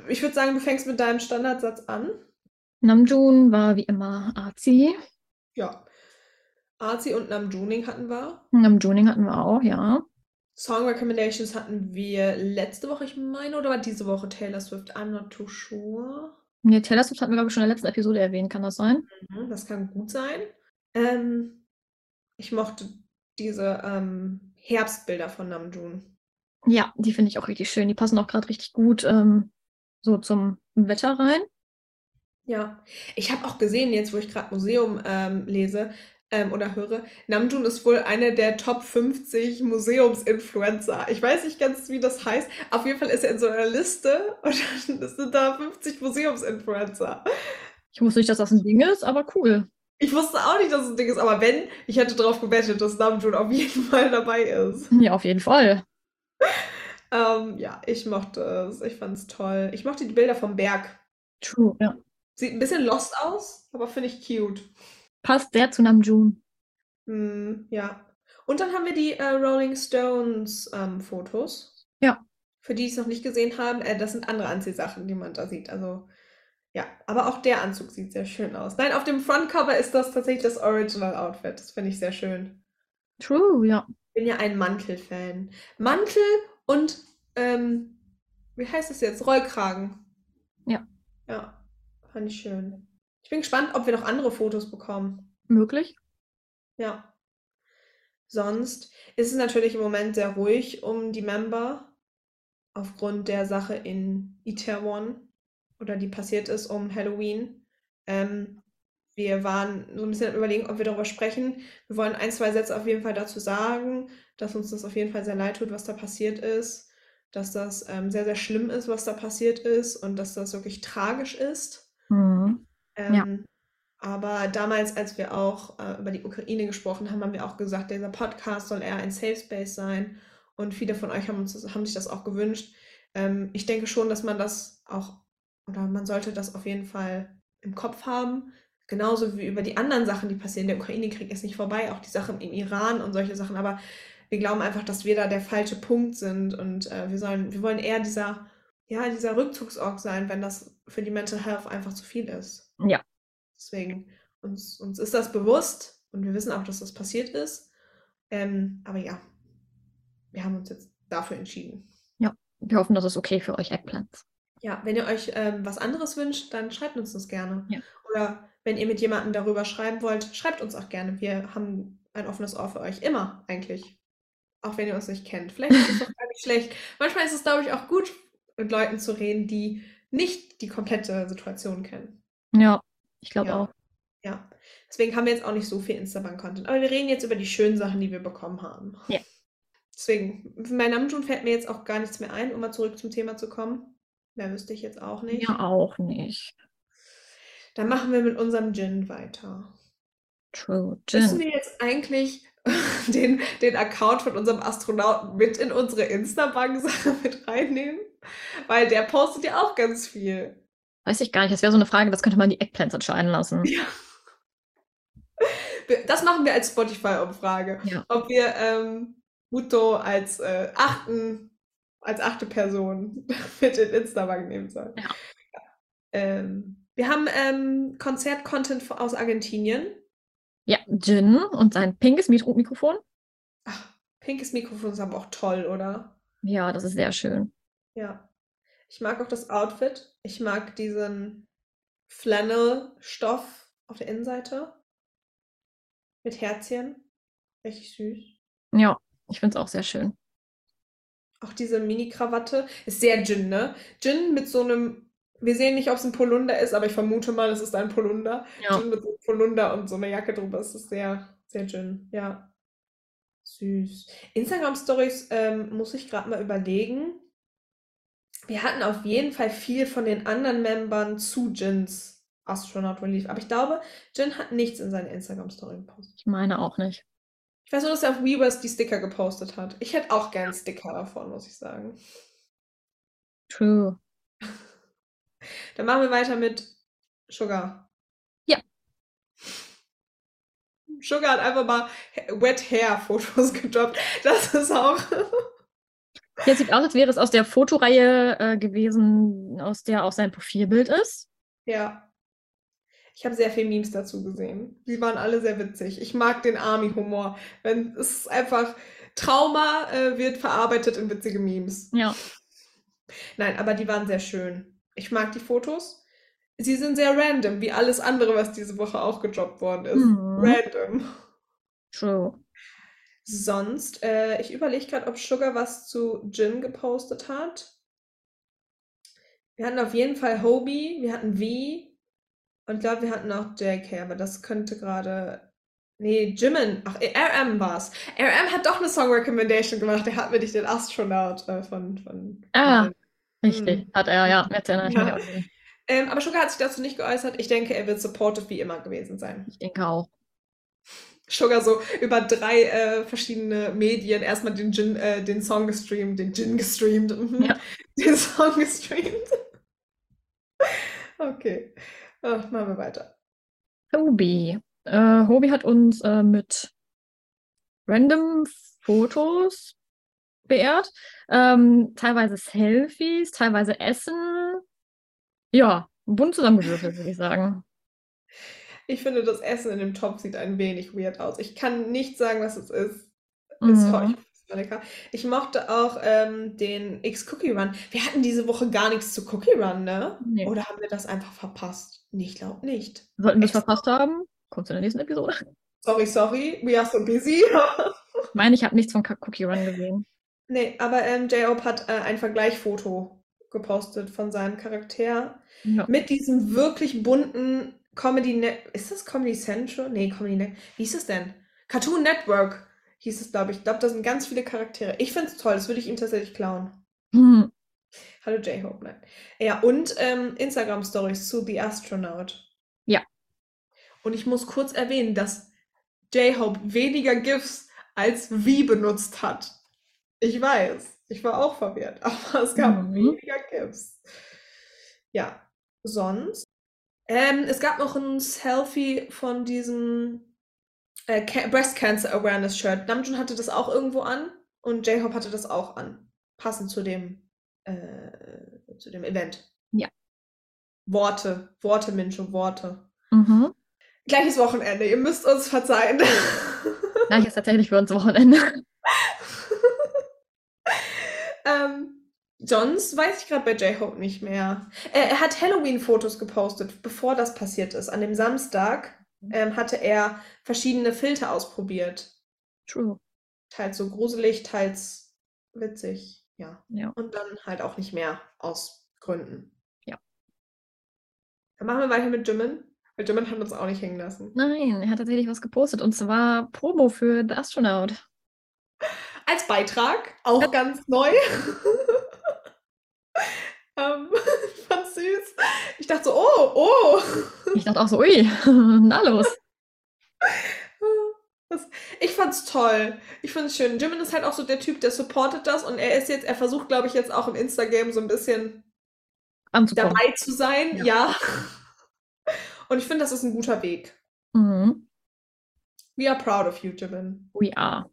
Ich würde sagen, du fängst mit deinem Standardsatz an. Namjoon war wie immer Arzi. Ja. Arzi und Namjooning hatten wir. Namjooning hatten wir auch, ja. Song Recommendations hatten wir letzte Woche, ich meine, oder war diese Woche Taylor Swift? I'm not too sure. Nee, Taylor Swift hatten wir, glaube ich, schon in der letzten Episode erwähnt, kann das sein? Mhm, das kann gut sein. Ähm, ich mochte diese ähm, Herbstbilder von Namjoon. Ja, die finde ich auch richtig schön. Die passen auch gerade richtig gut ähm, so zum Wetter rein. Ja, ich habe auch gesehen, jetzt wo ich gerade Museum ähm, lese ähm, oder höre, Namjoon ist wohl eine der Top 50 Museumsinfluencer. Ich weiß nicht ganz, wie das heißt. Auf jeden Fall ist er in so einer Liste und dann sind da 50 Museumsinfluencer. Ich wusste nicht, dass das ein Ding ist, aber cool. Ich wusste auch nicht, dass es ein Ding ist, aber wenn, ich hätte darauf gewettet, dass Namjoon auf jeden Fall dabei ist. Ja, auf jeden Fall. Ähm, ja, ich mochte es. Ich fand es toll. Ich mochte die Bilder vom Berg. True, ja. Sieht ein bisschen lost aus, aber finde ich cute. Passt sehr zu Namjoon. Hm, ja. Und dann haben wir die äh, Rolling Stones ähm, Fotos. Ja. Für die, die es noch nicht gesehen haben, äh, das sind andere Anziehsachen, die man da sieht. Also, ja. Aber auch der Anzug sieht sehr schön aus. Nein, auf dem Frontcover ist das tatsächlich das Original Outfit. Das finde ich sehr schön. True, ja. Ich bin ja ein Mantel-Fan. Mantel und, ähm, wie heißt es jetzt? Rollkragen. Ja. Ja, fand ich schön. Ich bin gespannt, ob wir noch andere Fotos bekommen. Möglich. Ja. Sonst ist es natürlich im Moment sehr ruhig um die Member aufgrund der Sache in Itaewon oder die passiert ist um Halloween. Ähm, wir waren so ein bisschen überlegen, ob wir darüber sprechen. Wir wollen ein, zwei Sätze auf jeden Fall dazu sagen, dass uns das auf jeden Fall sehr leid tut, was da passiert ist, dass das ähm, sehr, sehr schlimm ist, was da passiert ist und dass das wirklich tragisch ist. Mhm. Ja. Ähm, aber damals, als wir auch äh, über die Ukraine gesprochen haben, haben wir auch gesagt, dieser Podcast soll eher ein Safe Space sein. Und viele von euch haben, uns haben sich das auch gewünscht. Ähm, ich denke schon, dass man das auch, oder man sollte das auf jeden Fall im Kopf haben. Genauso wie über die anderen Sachen, die passieren. Der Ukraine-Krieg ist nicht vorbei, auch die Sachen im Iran und solche Sachen. Aber wir glauben einfach, dass wir da der falsche Punkt sind. Und äh, wir sollen, wir wollen eher dieser, ja, dieser Rückzugsort sein, wenn das für die Mental Health einfach zu viel ist. Ja. Deswegen, uns, uns ist das bewusst und wir wissen auch, dass das passiert ist. Ähm, aber ja, wir haben uns jetzt dafür entschieden. Wir hoffen, das ist okay für euch Eggplants. Ja, wenn ihr euch ähm, was anderes wünscht, dann schreibt uns das gerne. Ja. Oder wenn ihr mit jemandem darüber schreiben wollt, schreibt uns auch gerne. Wir haben ein offenes Ohr für euch. Immer eigentlich. Auch wenn ihr uns nicht kennt. Vielleicht ist es doch gar nicht schlecht. Manchmal ist es, glaube ich, auch gut, mit Leuten zu reden, die nicht die komplette Situation kennen. Ja, ich glaube Ja. auch. Ja. Deswegen haben wir jetzt auch nicht so viel Instagram-Content. Aber wir reden jetzt über die schönen Sachen, die wir bekommen haben. Ja. Deswegen, bei Namjoon fällt mir jetzt auch gar nichts mehr ein, um mal zurück zum Thema zu kommen. Mehr wüsste ich jetzt auch nicht. Ja, auch nicht. Dann machen wir mit unserem Gin weiter. True. Müssen Gin. wir jetzt eigentlich den, den Account von unserem Astronauten mit in unsere Instabank-Sache mit reinnehmen? Weil der postet ja auch ganz viel. Weiß ich gar nicht. Das wäre so eine Frage, das könnte man die Eggplants entscheiden lassen. Ja. Das machen wir als Spotify-Umfrage. Ja. Ob wir ähm, Muto als, äh, achten, als achte Person mit in Instabank nehmen sollen. Ja. Ähm, wir haben ähm, Konzert-Content aus Argentinien. Ja, Jin und sein pinkes Mikro Mikrofon. Ach, pinkes Mikrofon ist aber auch toll, oder? Ja, das ist sehr schön. Ja. Ich mag auch das Outfit. Ich mag diesen Flannel-Stoff auf der Innenseite. Mit Herzchen. Richtig süß. Ja, ich finde es auch sehr schön. Auch diese Mini-Krawatte. Ist sehr Gin, ne? Gin mit so einem. Wir sehen nicht, ob es ein Polunder ist, aber ich vermute mal, es ist ein Polunder. Ja. Gin mit so einem Polunder und so einer Jacke drüber. Es ist sehr, sehr Gin. Ja. Süß. Instagram-Stories ähm, muss ich gerade mal überlegen. Wir hatten auf jeden Fall viel von den anderen Membern zu Jins Astronaut Relief. Aber ich glaube, Jin hat nichts in seine Instagram-Story gepostet. Ich meine auch nicht. Ich weiß nur, dass er auf Weavers die Sticker gepostet hat. Ich hätte auch gern Sticker davon, muss ich sagen. True. Dann machen wir weiter mit Sugar. Ja. Sugar hat einfach mal Wet Hair Fotos gedroppt. Das ist auch. Jetzt sieht aus, als wäre es aus der Fotoreihe äh, gewesen, aus der auch sein Profilbild ist. Ja. Ich habe sehr viele Memes dazu gesehen. Die waren alle sehr witzig. Ich mag den Army-Humor. Wenn es ist einfach Trauma äh, wird verarbeitet in witzige Memes. Ja. Nein, aber die waren sehr schön. Ich mag die Fotos. Sie sind sehr random, wie alles andere, was diese Woche auch gedroppt worden ist. Mhm. Random. True. Sonst, äh, ich überlege gerade, ob Sugar was zu Jin gepostet hat. Wir hatten auf jeden Fall Hobie, wir hatten V und ich glaube, wir hatten auch JK, aber das könnte gerade. Nee, Jimin. Ach, RM war's. RM hat doch eine Song Recommendation gemacht. Der hat mir nicht den Astronaut äh, von, von, Ah. von. Richtig, Mhm. hat er, ja. Jetzt erinnere ich mich Ja. auch wieder. Ähm, aber Sugar hat sich dazu nicht geäußert. Ich denke, er wird supportive wie immer gewesen sein. Ich denke auch. Sugar so über drei äh, verschiedene Medien erstmal den Jin, äh, den Song gestreamt, den Jin gestreamt, mhm. Ja. den Song gestreamt. Okay, Ach, machen wir weiter. Hobie. Äh, Hobie hat uns äh, mit random Fotos beehrt. Ähm, teilweise Selfies, teilweise Essen. Ja, bunt zusammengewürfelt, würde ich sagen. Ich finde, das Essen in dem Topf sieht ein wenig weird aus. Ich kann nicht sagen, was es ist. Ist Mhm. ich find's voll lecker. Ich mochte auch ähm, den X-Cookie Run. Wir hatten diese Woche gar nichts zu Cookie Run, ne? Nee. Oder haben wir das einfach verpasst? Ich glaube nicht. Sollten wir es verpasst haben? Kommt in der nächsten Episode. Sorry, sorry, we are so busy. Ich meine, ich habe nichts von Cookie Run gesehen. Nee, aber ähm, J-Hope hat äh, ein Vergleichsfoto gepostet von seinem Charakter Ja. mit diesem wirklich bunten Comedy Net. Ist das Comedy Central? Nee, Comedy Net. Wie hieß es denn? Cartoon Network hieß es, glaube ich. Ich glaube, da sind ganz viele Charaktere. Ich finde es toll, das würde ich ihm tatsächlich klauen. Hm. Hallo J-Hope, nein. Ja, und ähm, Instagram-Stories zu The Astronaut. Ja. Und ich muss kurz erwähnen, dass J-Hope weniger GIFs als wie benutzt hat. Ich weiß, ich war auch verwirrt, aber es gab Mhm. weniger GIFs. Ja, sonst. Ähm, es gab noch ein Selfie von diesem äh, Ca Breast Cancer Awareness Shirt. Namjoon hatte das auch irgendwo an und J-Hope hatte das auch an. Passend zu dem, äh, zu dem Event. Ja. Worte, Worte, Mincho, Worte. Mhm. Gleiches Wochenende, ihr müsst uns verzeihen. Gleich ist tatsächlich für uns Wochenende. ähm, sonst weiß ich gerade bei J-Hope nicht mehr. Er hat Halloween-Fotos gepostet, bevor das passiert ist. An dem Samstag ähm, hatte er verschiedene Filter ausprobiert. True. Teils so gruselig, teils witzig. Ja. Ja. Und dann halt auch nicht mehr aus Gründen. Ja. Dann machen wir weiter mit Jimin. Weil Jimin hat uns auch nicht hängen lassen. Nein, er hat tatsächlich was gepostet und zwar Promo für The Astronaut. Als Beitrag, auch ganz neu. ähm, ich fand's süß. Ich dachte so, oh, oh. Ich dachte auch so, ui, na los. Das, ich fand's toll. Ich find's schön. Jimin ist halt auch so der Typ, der supportet das und er ist jetzt, er versucht, glaube ich, jetzt auch im Instagram so ein bisschen Anzukommen. dabei zu sein. Ja. Ja. Und ich finde, das ist ein guter Weg. Mhm. We are proud of you, Jimin. We are.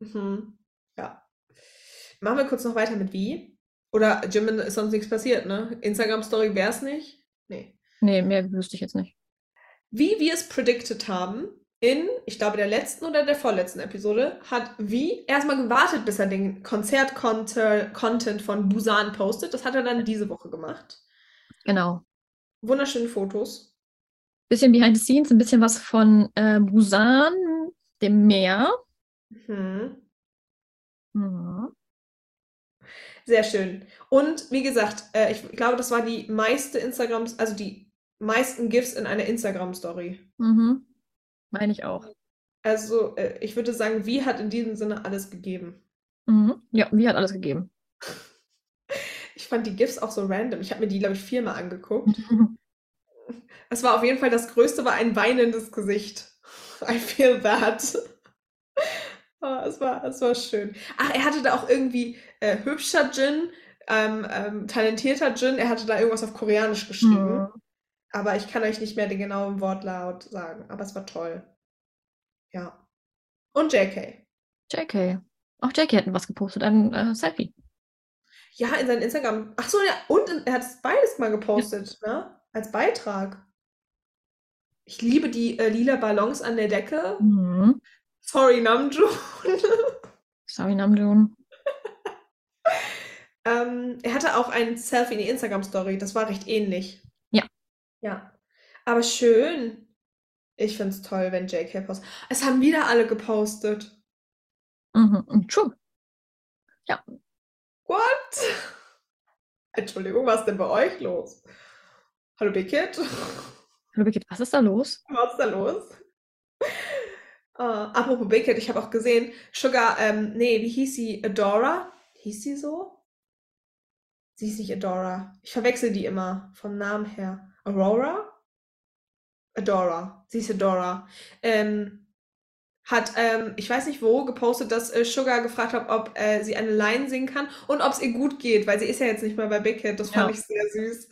Mhm. Ja. Machen wir kurz noch weiter mit wie? Oder Jimin ist sonst nichts passiert, ne? Instagram-Story wär's nicht? Nee. Nee, mehr wüsste ich jetzt nicht. Wie wir es predicted haben, in, ich glaube, der letzten oder der vorletzten Episode, hat Wie erstmal gewartet, bis er den Konzert-Content von Busan postet. Das hat er dann diese Woche gemacht. Genau. Wunderschöne Fotos. Bisschen behind the scenes, ein bisschen was von äh, Busan, dem Meer. Mhm. Mhm. Sehr schön. Und wie gesagt, äh, ich glaube, das war die meiste Instagrams, also die meisten GIFs in einer Instagram-Story. Mhm. Meine ich auch. Also, äh, ich würde sagen, Wie hat in diesem Sinne alles gegeben. Mhm. Ja, wie hat alles gegeben. Ich fand die GIFs auch so random. Ich habe mir die, glaube ich, viermal angeguckt. Es war auf jeden Fall das Größte, war ein weinendes Gesicht. I feel that. Oh, es war, es war schön. Ach, er hatte da auch irgendwie äh, hübscher Jin, ähm, ähm, talentierter Jin. Er hatte da irgendwas auf Koreanisch geschrieben. Mhm. Aber ich kann euch nicht mehr den genauen Wortlaut sagen. Aber es war toll. Ja. Und JK. JK. Auch JK hat was gepostet, ein äh, Selfie. Ja, in seinem Instagram. Ach so, ja, und er hat es beides mal gepostet, ne? Als Beitrag. Ich liebe die äh, lila Ballons an der Decke. Mhm. Sorry, Namjoon. Sorry, Namjoon. ähm, er hatte auch ein Selfie in die Instagram-Story. Das war recht ähnlich. Ja. Ja. Aber schön. Ich finde es toll, wenn JK postet. Es haben wieder alle gepostet. Mhm. True. What? Entschuldigung, was ist denn bei euch los? Hallo Big Kid? Hallo Birgit, was ist da los? Was ist da los? Äh, apropos Big Kid, ich habe auch gesehen, Sugar, ähm, nee, wie hieß sie? Adora? Hieß sie so? Sie ist nicht Adora. Ich verwechsel die immer vom Namen her. Aurora? Adora. Sie ist Adora. Ähm, hat, ähm, ich weiß nicht wo, gepostet, dass äh, Sugar gefragt hat, ob äh, sie eine Line singen kann und ob es ihr gut geht, weil sie ist ja jetzt nicht mehr bei Big Hit. Das fand Ja. ich sehr süß.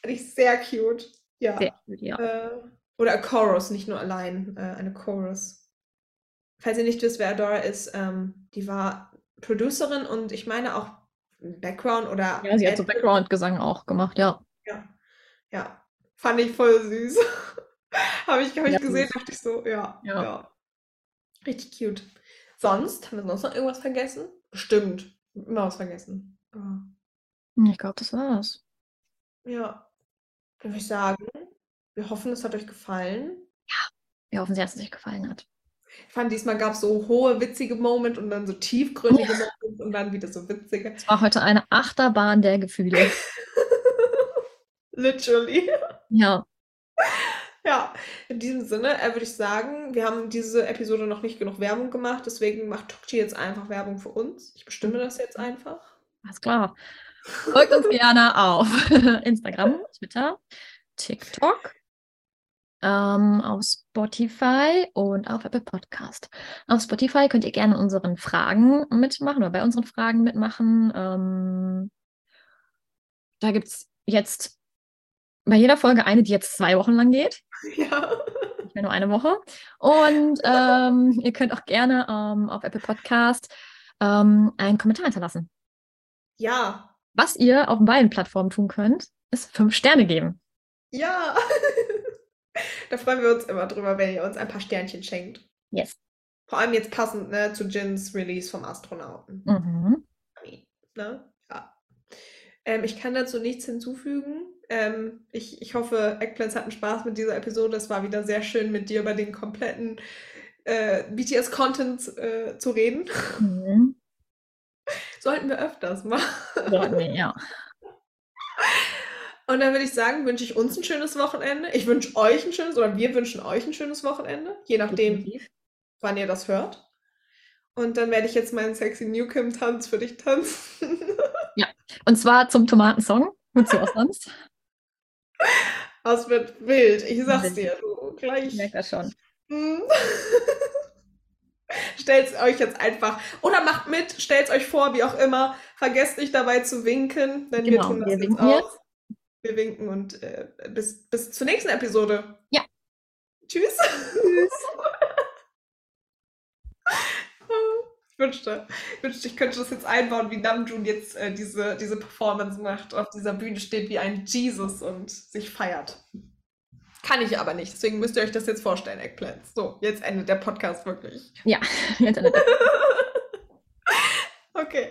Fand ich sehr cute. Ja. Sehr gut, ja. Äh, oder a Chorus, nicht nur allein, äh, eine Chorus. Falls ihr nicht wisst, wer Adora ist, ähm, die war Producerin und ich meine auch Background oder Ja, sie hat so Background-Gesang auch gemacht, ja. Ja, ja. Fand ich voll süß. Habe ich, hab ich Ja, gesehen, dachte ich so, ja, Ja. ja. Richtig cute. Sonst, haben wir sonst noch irgendwas vergessen? Bestimmt. Immer was vergessen. Aber, Ich glaube, das war's. ja. Dann würde ich sagen, wir hoffen, es hat euch gefallen. Wir hoffen, sehr, dass es euch gefallen hat. Ich fand, diesmal gab es so hohe, witzige Momente und dann so tiefgründige Momente und dann wieder so witzige. Es war heute eine Achterbahn der Gefühle. Literally. Ja, Ja, in diesem Sinne äh, würde ich sagen, wir haben diese Episode noch nicht genug Werbung gemacht, deswegen macht Tokchi jetzt einfach Werbung für uns. Ich bestimme das jetzt einfach. alles klar. Folgt uns gerne auf Instagram, Twitter, TikTok, ähm, auf Spotify und auf Apple Podcast. Auf Spotify könnt ihr gerne unseren Fragen mitmachen oder bei unseren Fragen mitmachen. Ähm, da gibt es jetzt bei jeder Folge eine, die jetzt zwei Wochen lang geht. Ja. nicht mehr nur eine Woche. Und ähm, ihr könnt auch gerne ähm, auf Apple Podcast ähm, einen Kommentar hinterlassen. Ja. Was ihr auf beiden Plattformen tun könnt, ist fünf Sterne geben. Ja. Da freuen wir uns immer drüber, wenn ihr uns ein paar Sternchen schenkt. Yes. Vor allem jetzt passend ne, zu Jins Release vom Astronauten. Mhm. Ne? Ja. Ähm, ich kann dazu nichts hinzufügen. Ähm, ich, ich hoffe, Eggplants hatten Spaß mit dieser Episode. Es war wieder sehr schön, mit dir über den kompletten äh, BTS-Content äh, zu reden. Mhm. Sollten wir öfters machen. Ja, nee, ja. Und dann würde ich sagen, wünsche ich uns ein schönes Wochenende. Ich wünsche euch ein schönes, oder wir wünschen euch ein schönes Wochenende, je nachdem, wann ihr das hört. Und dann werde ich jetzt meinen sexy Newcom-Tanz für dich tanzen. Und zwar zum Tomatensong. Wozu auch sonst? Das wird wild. Ich sag's dir. Du, gleich. Ich merke das schon. Hm. Stellt euch jetzt einfach oder macht mit, stellt euch vor, wie auch immer. Vergesst nicht dabei zu winken, denn wir Genau, tun das wir jetzt auch. Wir winken und äh, bis, bis zur nächsten Episode. Ja. Tschüss. Ich wünschte, ich wünschte, ich könnte das jetzt einbauen, wie Namjoon jetzt äh, diese, diese Performance macht, auf dieser Bühne steht wie ein Jesus und sich feiert. Kann ich aber nicht, deswegen müsst ihr euch das jetzt vorstellen, Eggplants. So, jetzt endet der Podcast wirklich. Ja, Internet. Okay,